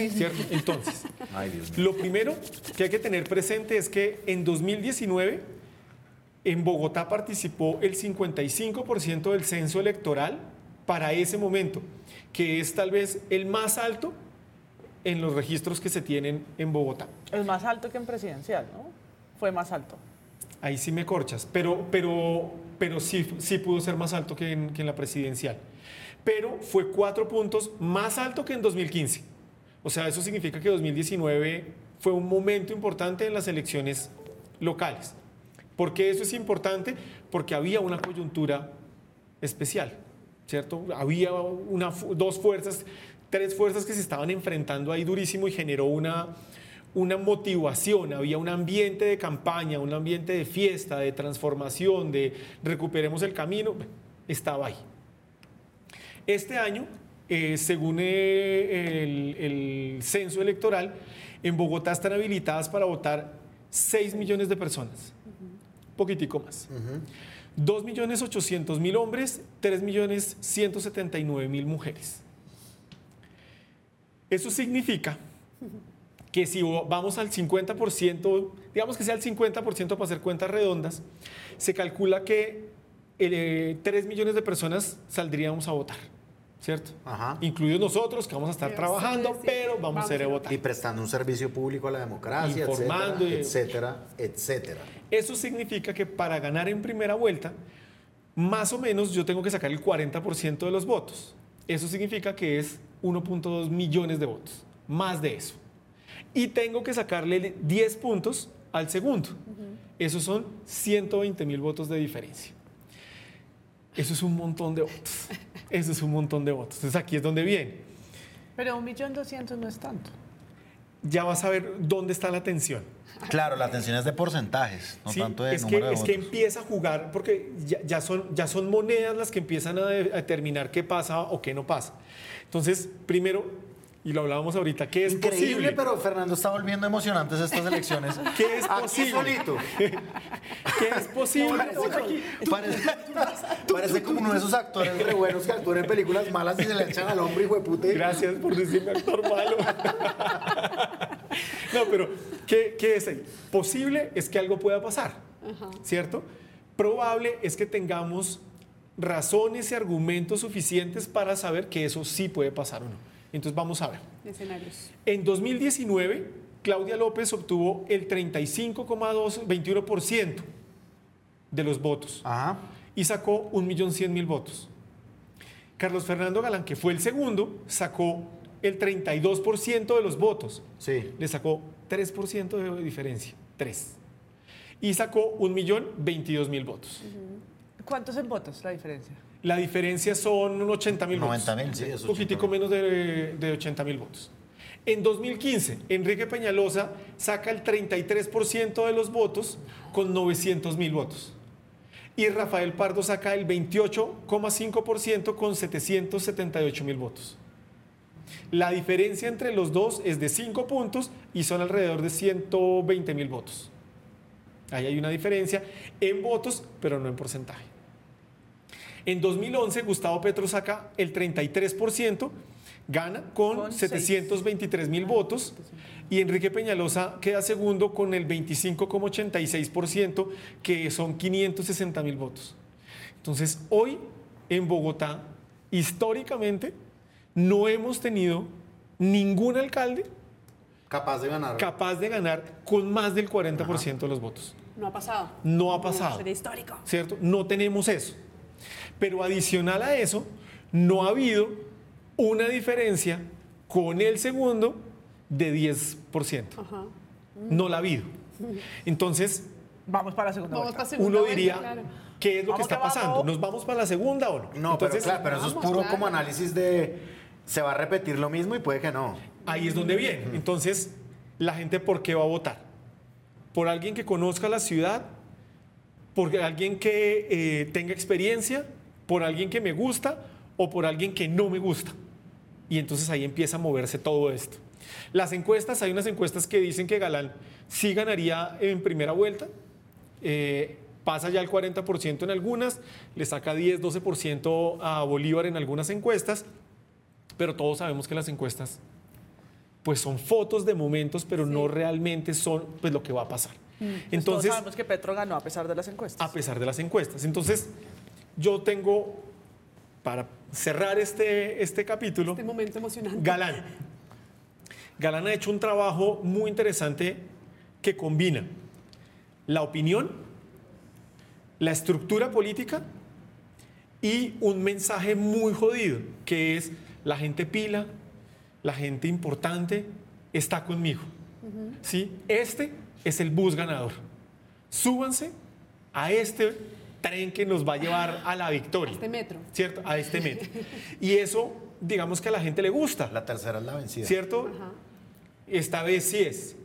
¿Cierto? Entonces, Ay, Dios mío. lo primero que hay que tener presente es que en 2019 en Bogotá participó el 55% del censo electoral para ese momento, que es tal vez el más alto en los registros que se tienen en Bogotá. Es más alto que en presidencial, ¿no? Fue más alto. Ahí sí me corchas, pero, pero, pero sí, sí pudo ser más alto que en, que en la presidencial. Pero fue cuatro puntos más alto que en 2015. O sea, eso significa que 2019 fue un momento importante en las elecciones locales. ¿Por qué eso es importante? Porque había una coyuntura especial, ¿cierto? Había una, dos fuerzas, tres fuerzas que se estaban enfrentando ahí durísimo y generó una, una motivación, había un ambiente de campaña, un ambiente de fiesta, de transformación, de recuperemos el camino, estaba ahí. Este año, eh, según eh, el, el censo electoral, en Bogotá están habilitadas para votar 6 millones de personas, poquitico más. 2.800.000 hombres, 3.179.000 mujeres. Eso significa que si vamos al 50%, digamos que sea el 50% para hacer cuentas redondas, se calcula que eh, 3 millones de personas saldríamos a votar, ¿cierto? Ajá. Incluidos nosotros, que vamos a estar trabajando, sí, sí. pero vamos, Vamos a ir a votar. Y prestando un servicio público a la democracia, Informando etcétera, etcétera. Eso significa que para ganar en primera vuelta, más o menos yo tengo que sacar el 40% de los votos. Eso significa que es 1.2 millones de votos, más de eso. Y tengo que sacarle 10 puntos al segundo. Esos son 120 mil votos de diferencia. Eso es un montón de votos. Eso es un montón de votos. Entonces aquí es donde viene. Pero un millón doscientos no es tanto. Ya vas a ver dónde está la tensión. Claro, la atención es de porcentajes, no Sí, tanto de es, número que, de es que empieza a jugar porque ya, ya son, ya son monedas las que empiezan a, de- a determinar qué pasa o qué no pasa. Entonces, primero, y lo hablábamos ahorita, ¿qué es Increíble, posible? pero Fernando está volviendo emocionantes estas elecciones. ¿Qué es Aquí posible? solito. ¿Qué es posible? Parece, parece como uno de esos actores re buenos que actúan en películas malas y se le echan al hombro, hijo de puta. Gracias por decirme actor malo. No, pero ¿qué, qué es ahí? Posible es que algo pueda pasar, ¿cierto? Probable es que tengamos razones y argumentos suficientes para saber que eso sí puede pasar o no. Entonces vamos a ver. Escenarios. En 2019, Claudia López obtuvo el 35,21% de los votos Ajá. y sacó 1.100.000 votos. Carlos Fernando Galán, que fue el segundo, sacó el 32% de los votos. Sí. Le sacó 3% de diferencia. 3. Y sacó 1.022.000 votos. ¿Cuántos en votos la diferencia? La diferencia son 80.000 votos. 90.000, sí, eso Un poquitico menos de, de 80.000 votos. En 2015, Enrique Peñalosa saca el 33% de los votos con 900.000 votos. y Rafael Pardo saca el 28,5% con 778 mil votos. La diferencia entre los dos es de 5 puntos y son alrededor de 120 mil votos. Ahí hay una diferencia en votos, pero no en porcentaje. En 2011, Gustavo Petro saca el 33%, gana con, Con 723 mil votos y Enrique Peñalosa queda segundo con el 25,86%, que son 560 mil votos. Entonces, hoy en Bogotá, históricamente, no hemos tenido ningún alcalde Capaz de ganar. capaz de ganar con más del 40% de los votos. No ha pasado. No ha pasado. Sería histórico. ¿Cierto? No tenemos eso. Pero adicional a eso, no ha habido una diferencia con el segundo de 10%. Ajá. No la ha habido. Entonces, Vamos para la segunda Vamos vuelta. para segunda uno diría, claro. ¿qué es lo que Vamos está que pasando? ¿Nos vamos para la segunda o no? No, pero Entonces, claro, pero eso es puro claro. como análisis de se va a repetir lo mismo y puede que no. Ahí es donde viene. Entonces, la gente, ¿por qué va a votar? ¿Por alguien que conozca la ciudad? ¿Por alguien que eh, tenga experiencia? ¿Por alguien que me gusta? ¿O por alguien que no me gusta? Y entonces ahí empieza a moverse todo esto. Las encuestas, hay unas encuestas que dicen que Galán sí ganaría en primera vuelta. eh, pasa ya el 40% en algunas, le saca 10, 12% a Bolívar en algunas encuestas, pero todos sabemos que las encuestas pues son fotos de momentos, pero no realmente son pues lo que va a pasar. Entonces Entonces, sabemos que Petro ganó a pesar de las encuestas. a pesar de las encuestas. Entonces, yo tengo, para cerrar este, este capítulo, Este momento emocionante. Galán. Galán ha hecho un trabajo muy interesante que combina la opinión, la estructura política y un mensaje muy jodido, que es la gente pila, la gente importante está conmigo. ¿Sí? Este es el bus ganador. Súbanse a este tren que nos va a llevar a la victoria. Este metro. ¿Cierto? A este metro. Y eso, digamos que a la gente le gusta. La tercera es la vencida. ¿Cierto? Ajá. Esta vez sí es.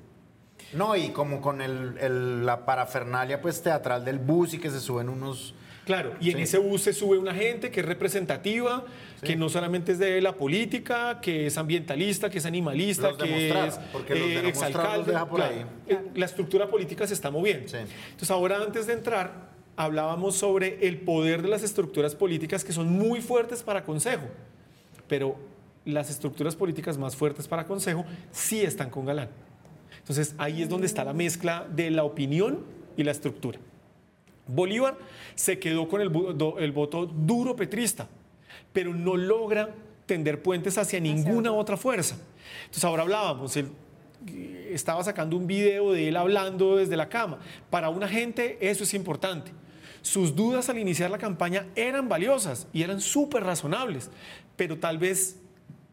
No, y como con el, el- la parafernalia pues teatral del bus y que se suben unos... Claro, y en Sí. ese bus se sube una gente que es representativa, que no solamente es de la política, que es ambientalista, que es animalista, Los que es porque los de no mostrar los exalcalde. deja por Claro, ahí. eh, La estructura política se está moviendo. Sí. Entonces ahora antes de entrar, hablábamos sobre el poder de las estructuras políticas que son muy fuertes para Consejo, pero las estructuras políticas más fuertes para Consejo sí están con Galán. Entonces ahí es donde está la mezcla de la opinión y la estructura. Bolívar se quedó con el, el voto duro petrista, pero no logra tender puentes hacia ninguna otra fuerza. Entonces ahora hablábamos, eh, estaba sacando un video de él hablando desde la cama. Para una gente eso es importante. Sus dudas al iniciar la campaña eran valiosas y eran súper razonables, pero tal vez,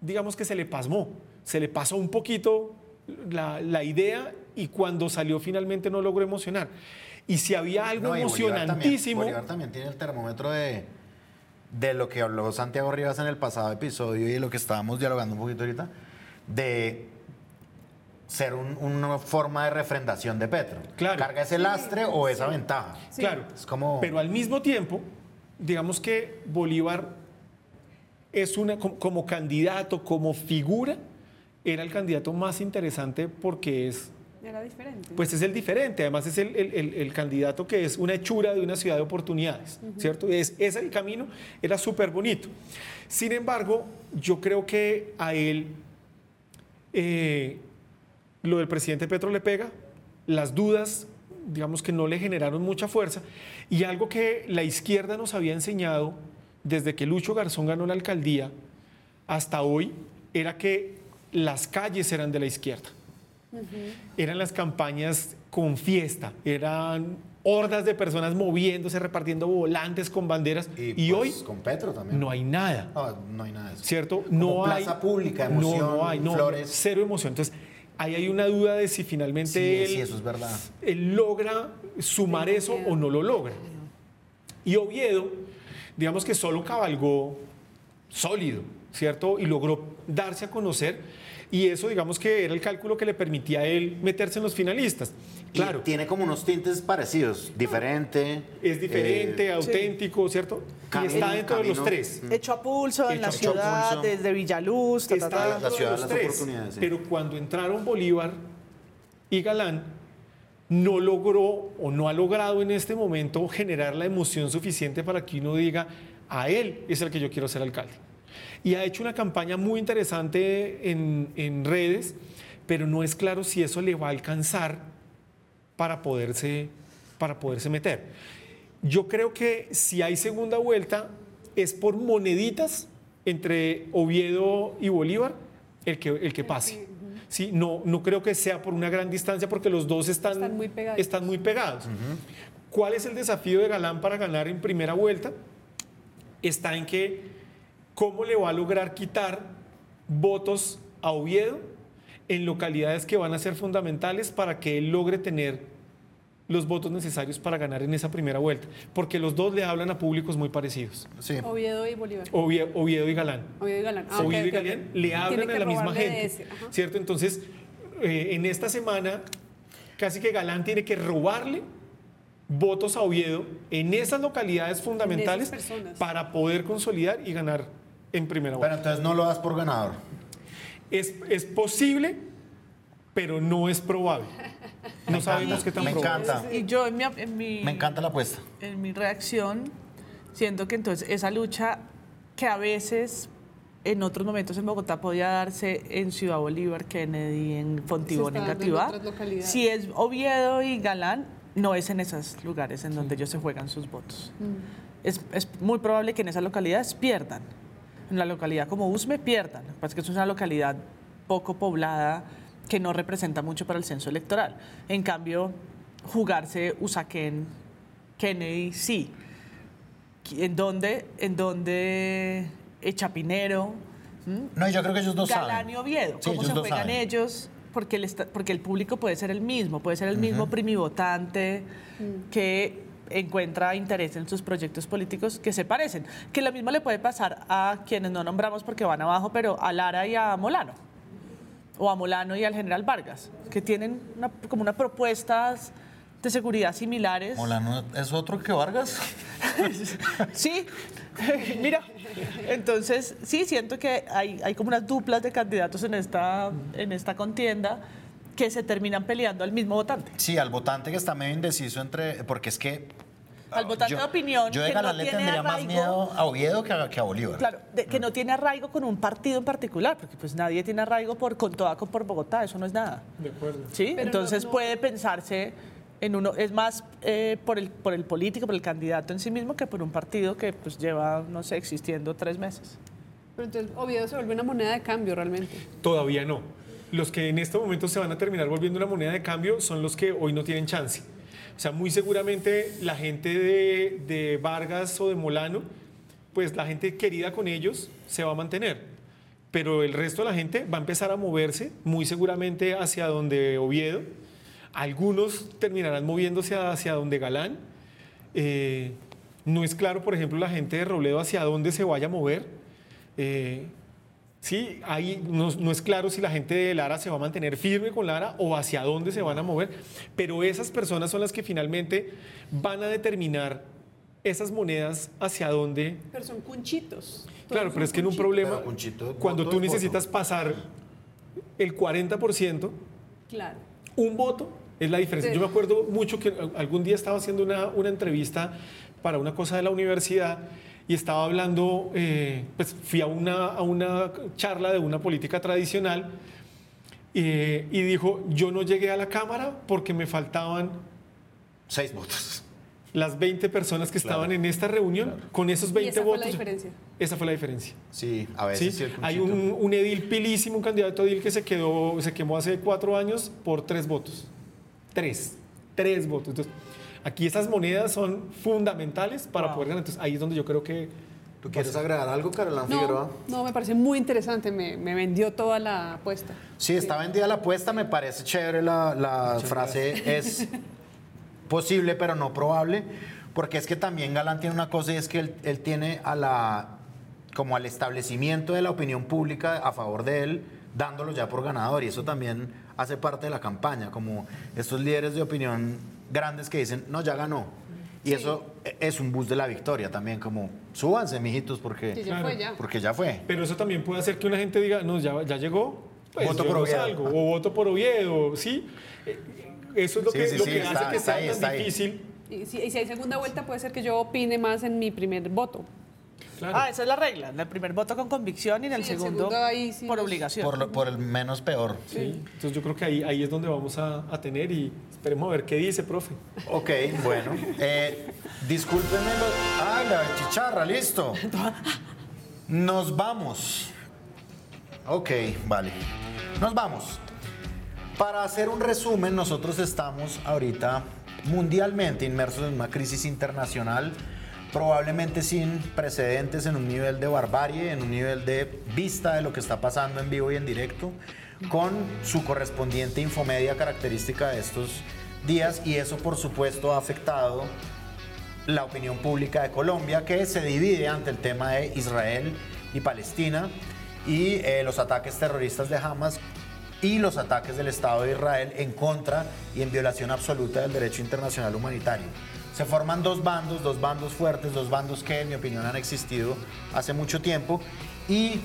digamos que se le pasmó, se le pasó un poquito la, la idea y cuando salió finalmente no logró emocionar. Y si había algo No, y Bolívar también- emocionantísimo, Bolívar también tiene el termómetro de, de lo que habló Santiago Rivas en el pasado episodio y de lo que estábamos dialogando un poquito ahorita, de ser un- una forma de refrendación de Petro. Claro. ¿Carga ese lastre o esa ventaja? Sí. Claro, Es como... pero al mismo tiempo, digamos que Bolívar es una, como, como candidato, como figura, era el candidato más interesante porque es, Era diferente. pues es el diferente, además es el, el- el- el candidato que es una hechura de una ciudad de oportunidades, ¿cierto? Es, ese el camino era súper bonito. Sin embargo, yo creo que a él eh, lo del presidente Petro le pega, las dudas, digamos que no le generaron mucha fuerza, y algo que la izquierda nos había enseñado desde que Lucho Garzón ganó la alcaldía hasta hoy, era que las calles eran de la izquierda. Eran las campañas con fiesta, eran hordas de personas moviéndose, repartiendo volantes con banderas, y, hoy pues, con Petro también. no hay nada. No, no hay nada de eso. ¿cierto? Como No hay plaza pública, emoción, no, no hay, no, flores. cero emoción. Entonces, ahí hay una duda de si finalmente Sí, él, sí, eso es verdad. él logra sumar eso o no lo logra. Y Oviedo, digamos que solo cabalgó sólido, ¿cierto? Y logró darse a conocer. y eso digamos que era el cálculo que le permitía a él meterse en los finalistas. Claro. tiene como unos tintes parecidos, diferente. Es diferente, eh, auténtico, ¿cierto? y está dentro de los tres. Hecho a pulso en la ciudad, desde Villaluz, está la ciudad de los tres. Pero cuando entraron Bolívar y Galán, no logró o no ha logrado en este momento generar la emoción suficiente para que uno diga, a él es el que yo quiero ser alcalde. Y ha hecho una campaña muy interesante en, en redes, pero no es claro si eso le va a alcanzar para poderse, para poderse meter. Yo creo que si hay segunda vuelta es por moneditas entre Oviedo y Bolívar el que, el que pase. Sí, no, no creo que sea por una gran distancia porque los dos están, están muy pegados. Están muy pegados. ¿Cuál es el desafío de Galán para ganar en primera vuelta? Está en que cómo le va a lograr quitar votos a Oviedo en localidades que van a ser fundamentales para que él logre tener los votos necesarios para ganar en esa primera vuelta, porque los dos le hablan a públicos muy parecidos. Oviedo y Bolívar. Oviedo, y Galán. Oviedo y Galán. Ah, Oviedo y Galán le hablan a la misma gente, ¿cierto? Entonces, eh, en esta semana, casi que Galán tiene que robarle votos a Oviedo en esas localidades fundamentales para poder consolidar y ganar en primera vuelta. Pero entonces no lo das por ganador. Es, es posible, pero no es probable. No sabemos qué tan Me encanta. Y yo en mi, Me encanta la apuesta. En mi reacción, siento que entonces esa lucha que a veces en otros momentos en Bogotá podía darse en Ciudad Bolívar, Kennedy, en Fontibón, en. Si es Oviedo y Galán, no es en esos lugares en donde ellos se juegan sus votos. Mm. Es, es, muy probable que en esas localidades pierdan. En la localidad como Usme pierdan. Lo que pasa es que es una localidad poco poblada que no representa mucho para el censo electoral. En cambio, jugarse Usaquén, Kennedy, sí. ¿En dónde? En dónde Chapinero. No, yo creo que ellos dos Galán y Oviedo. ¿Cómo se juegan ellos? Porque el, porque el público puede ser el mismo, puede ser el mismo primivotante mm. que encuentra interés en sus proyectos políticos que se parecen. Que lo mismo le puede pasar a quienes no nombramos porque van abajo, pero a Lara y a Molano o a Molano y al general Vargas, que tienen como unas propuestas de seguridad similares. ¿Molano es otro que Vargas? sí, mira, entonces sí, siento que hay, hay como unas duplas de candidatos en esta, en esta contienda que se terminan peleando al mismo votante. Sí, al votante que está medio indeciso entre, porque es que al votante de opinión. Yo de que no tendría más miedo a Oviedo que a, Bolívar. Claro, que no tiene arraigo con un partido en particular, porque pues nadie tiene arraigo por, con toda por Bogotá, eso no es nada. De acuerdo. ¿Sí? Entonces puede pensarse en uno, es más eh, por, el, por el político, por el candidato en sí mismo, que por un partido que pues lleva, no sé, existiendo tres meses. Pero entonces Oviedo se vuelve una moneda de cambio realmente. Todavía no. Los que en este momento se van a terminar volviendo una moneda de cambio son los que hoy no tienen chance. O sea, muy seguramente la gente de, Vargas o de Molano, pues la gente querida con ellos se va a mantener. Pero el resto de la gente va a empezar a moverse muy seguramente hacia donde Oviedo. Algunos terminarán moviéndose hacia donde Galán. Eh, no es claro, por ejemplo, la gente de Robledo hacia dónde se vaya a mover. Eh, Sí, ahí no, es claro si la gente de Lara se va a mantener firme con Lara o hacia dónde se van a mover, pero esas personas son las que finalmente van a determinar esas monedas hacia dónde. Pero son cunchitos. Claro, pero es que en un problema, cuando tú necesitas pasar el 40%, claro. un voto es la diferencia. Yo me acuerdo mucho que algún día estaba haciendo una, una entrevista para una cosa de la universidad y estaba hablando, eh, pues fui a una, a una charla de una política tradicional eh, y dijo, yo no llegué a la Cámara porque me faltaban... Seis votos. Las 20 personas que estaban en esta reunión, con esos 20 ¿Y esa votos... Fue la diferencia? Esa fue la diferencia. Sí, a veces. ¿Sí? Hay un, un, edil pilísimo, un candidato edil que se, quedó, se quemó hace cuatro años por tres votos. Tres. Tres votos. Entonces, Aquí esas monedas son fundamentales para poder ganar. Entonces ahí es donde yo creo que... ¿Tú quieres agregar algo, Carolina no, Figueroa? No, me parece muy interesante. Me, vendió toda la apuesta. Sí, está vendida la apuesta. Me parece chévere la, frase. Es posible, pero no probable. Porque es que también Galán tiene una cosa y es que él, él tiene a la como al establecimiento de la opinión pública a favor de él dándolo ya por ganador y eso también hace parte de la campaña, como estos líderes de opinión grandes que dicen, no, ya ganó. Y eso e- es un bus de la victoria también, como súbanse, mijitos, porque, Que ya fue ya. porque ya fue. Pero eso también puede hacer que una gente diga, no, ya, ya llegó, pues Voto yo por no Oviedo. salgo, o voto por Oviedo, ¿sí? Eh, Eso es lo Sí, que, sí, lo sí, que está- hace que está sea ahí, tan difícil. Y si, y si hay segunda vuelta, puede ser que yo opine más en mi primer voto. Claro. Ah, esa es la regla. En el primer voto con convicción y en el Sí, el segundo, segundo ahí sí por obligación. Por, lo- por el menos peor. Sí. Entonces yo creo que ahí, ahí es donde vamos a, a tener y esperemos a ver qué dice, profe. Ok, bueno. Eh, discúlpenme. lo- ¡Ay, la chicharra! ¡Listo! Nos vamos. Ok, vale. Nos vamos. Para hacer un resumen, nosotros estamos ahorita mundialmente inmersos en una crisis internacional, probablemente sin precedentes en un nivel de barbarie, en un nivel de vista de lo que está pasando en vivo y en directo, con su correspondiente infomedia característica de estos días y eso por supuesto ha afectado la opinión pública de Colombia, que se divide ante el tema de Israel y Palestina y eh, los ataques terroristas de Hamas y los ataques del Estado de Israel en contra y en violación absoluta del derecho internacional humanitario. Se forman dos bandos, dos bandos fuertes, dos bandos que en mi opinión han existido hace mucho tiempo y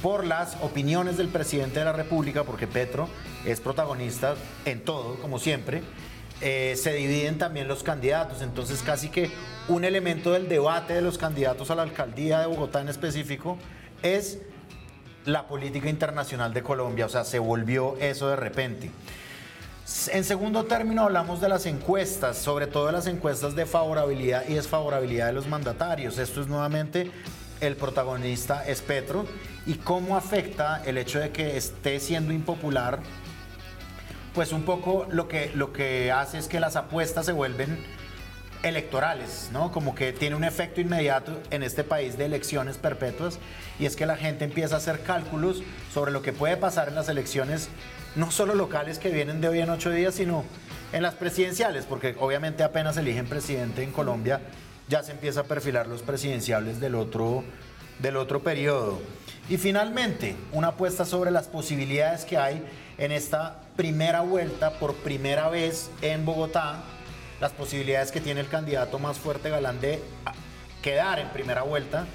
por las opiniones del presidente de la República, porque Petro es protagonista en todo, como siempre, eh, se dividen también los candidatos. Entonces, casi que un elemento del debate de los candidatos a la alcaldía de Bogotá en específico es la política internacional de Colombia. O sea, se volvió eso de repente. En segundo término, hablamos de las encuestas, sobre todo de las encuestas de favorabilidad y desfavorabilidad de los mandatarios. Esto es nuevamente el protagonista es Petro y cómo afecta el hecho de que esté siendo impopular pues un poco lo que, lo que hace es que las apuestas se vuelven electorales, ¿no? Como que tiene un efecto inmediato en este país de elecciones perpetuas y es que la gente empieza a hacer cálculos sobre lo que puede pasar en las elecciones, no solo locales que vienen de hoy en ocho días, sino en las presidenciales, porque obviamente apenas eligen presidente en Colombia, ya se empieza a perfilar los presidenciables del otro, del otro periodo. Y finalmente, una apuesta sobre las posibilidades que hay en esta primera vuelta por primera vez en Bogotá, las posibilidades que tiene el candidato más fuerte galán de quedar en primera vuelta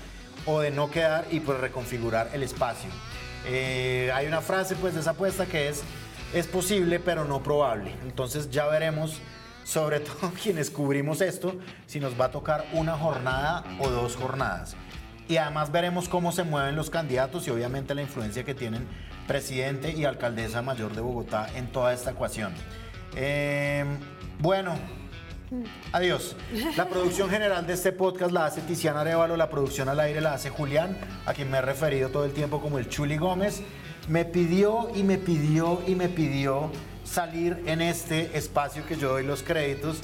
o de no quedar y pues reconfigurar el espacio. Eh, hay una frase pues de esa apuesta que es es posible pero no probable. Entonces ya veremos sobre todo quienes cubrimos esto si nos va a tocar una jornada o dos jornadas. Y además veremos cómo se mueven los candidatos y obviamente la influencia que tienen presidente y alcaldesa mayor de Bogotá en toda esta ecuación. Eh, bueno, Adiós. La producción general de este podcast la hace Tiziana Arevalo, la producción al aire la hace Julián, a quien me he referido todo el tiempo como el Chuli Gómez. Me pidió y me pidió y me pidió salir en este espacio que yo doy los créditos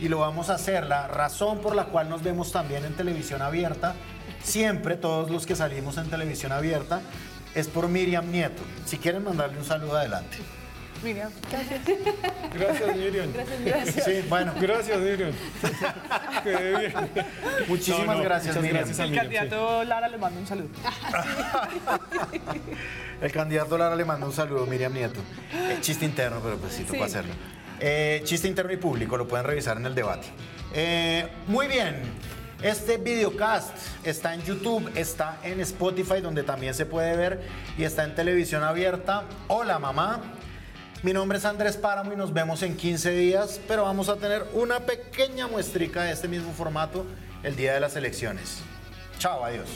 y lo vamos a hacer. La razón por la cual nos vemos también en televisión abierta, siempre todos los que salimos en televisión abierta, es por Miriam Nieto. Si quieren mandarle un saludo adelante. Miriam, Gracias, Miriam. Sí, bueno. Gracias, Miriam. Qué bien. Muchísimas No, no, gracias, Miriam. gracias a el Miriam, sí. candidato Lara le mando un saludo. El candidato Lara le manda un saludo, Miriam Nieto. Eh, chiste interno, pero pues sí, tocó Sí. hacerlo. Eh, chiste interno y público, lo pueden revisar en el debate. Eh, muy bien. Este videocast está en YouTube, está en Spotify, donde también se puede ver, y está en televisión abierta. Hola, mamá. Mi nombre es Andrés Páramo y nos vemos en 15 días, pero vamos a tener una pequeña muestrica de este mismo formato el día de las elecciones. Chao, adiós.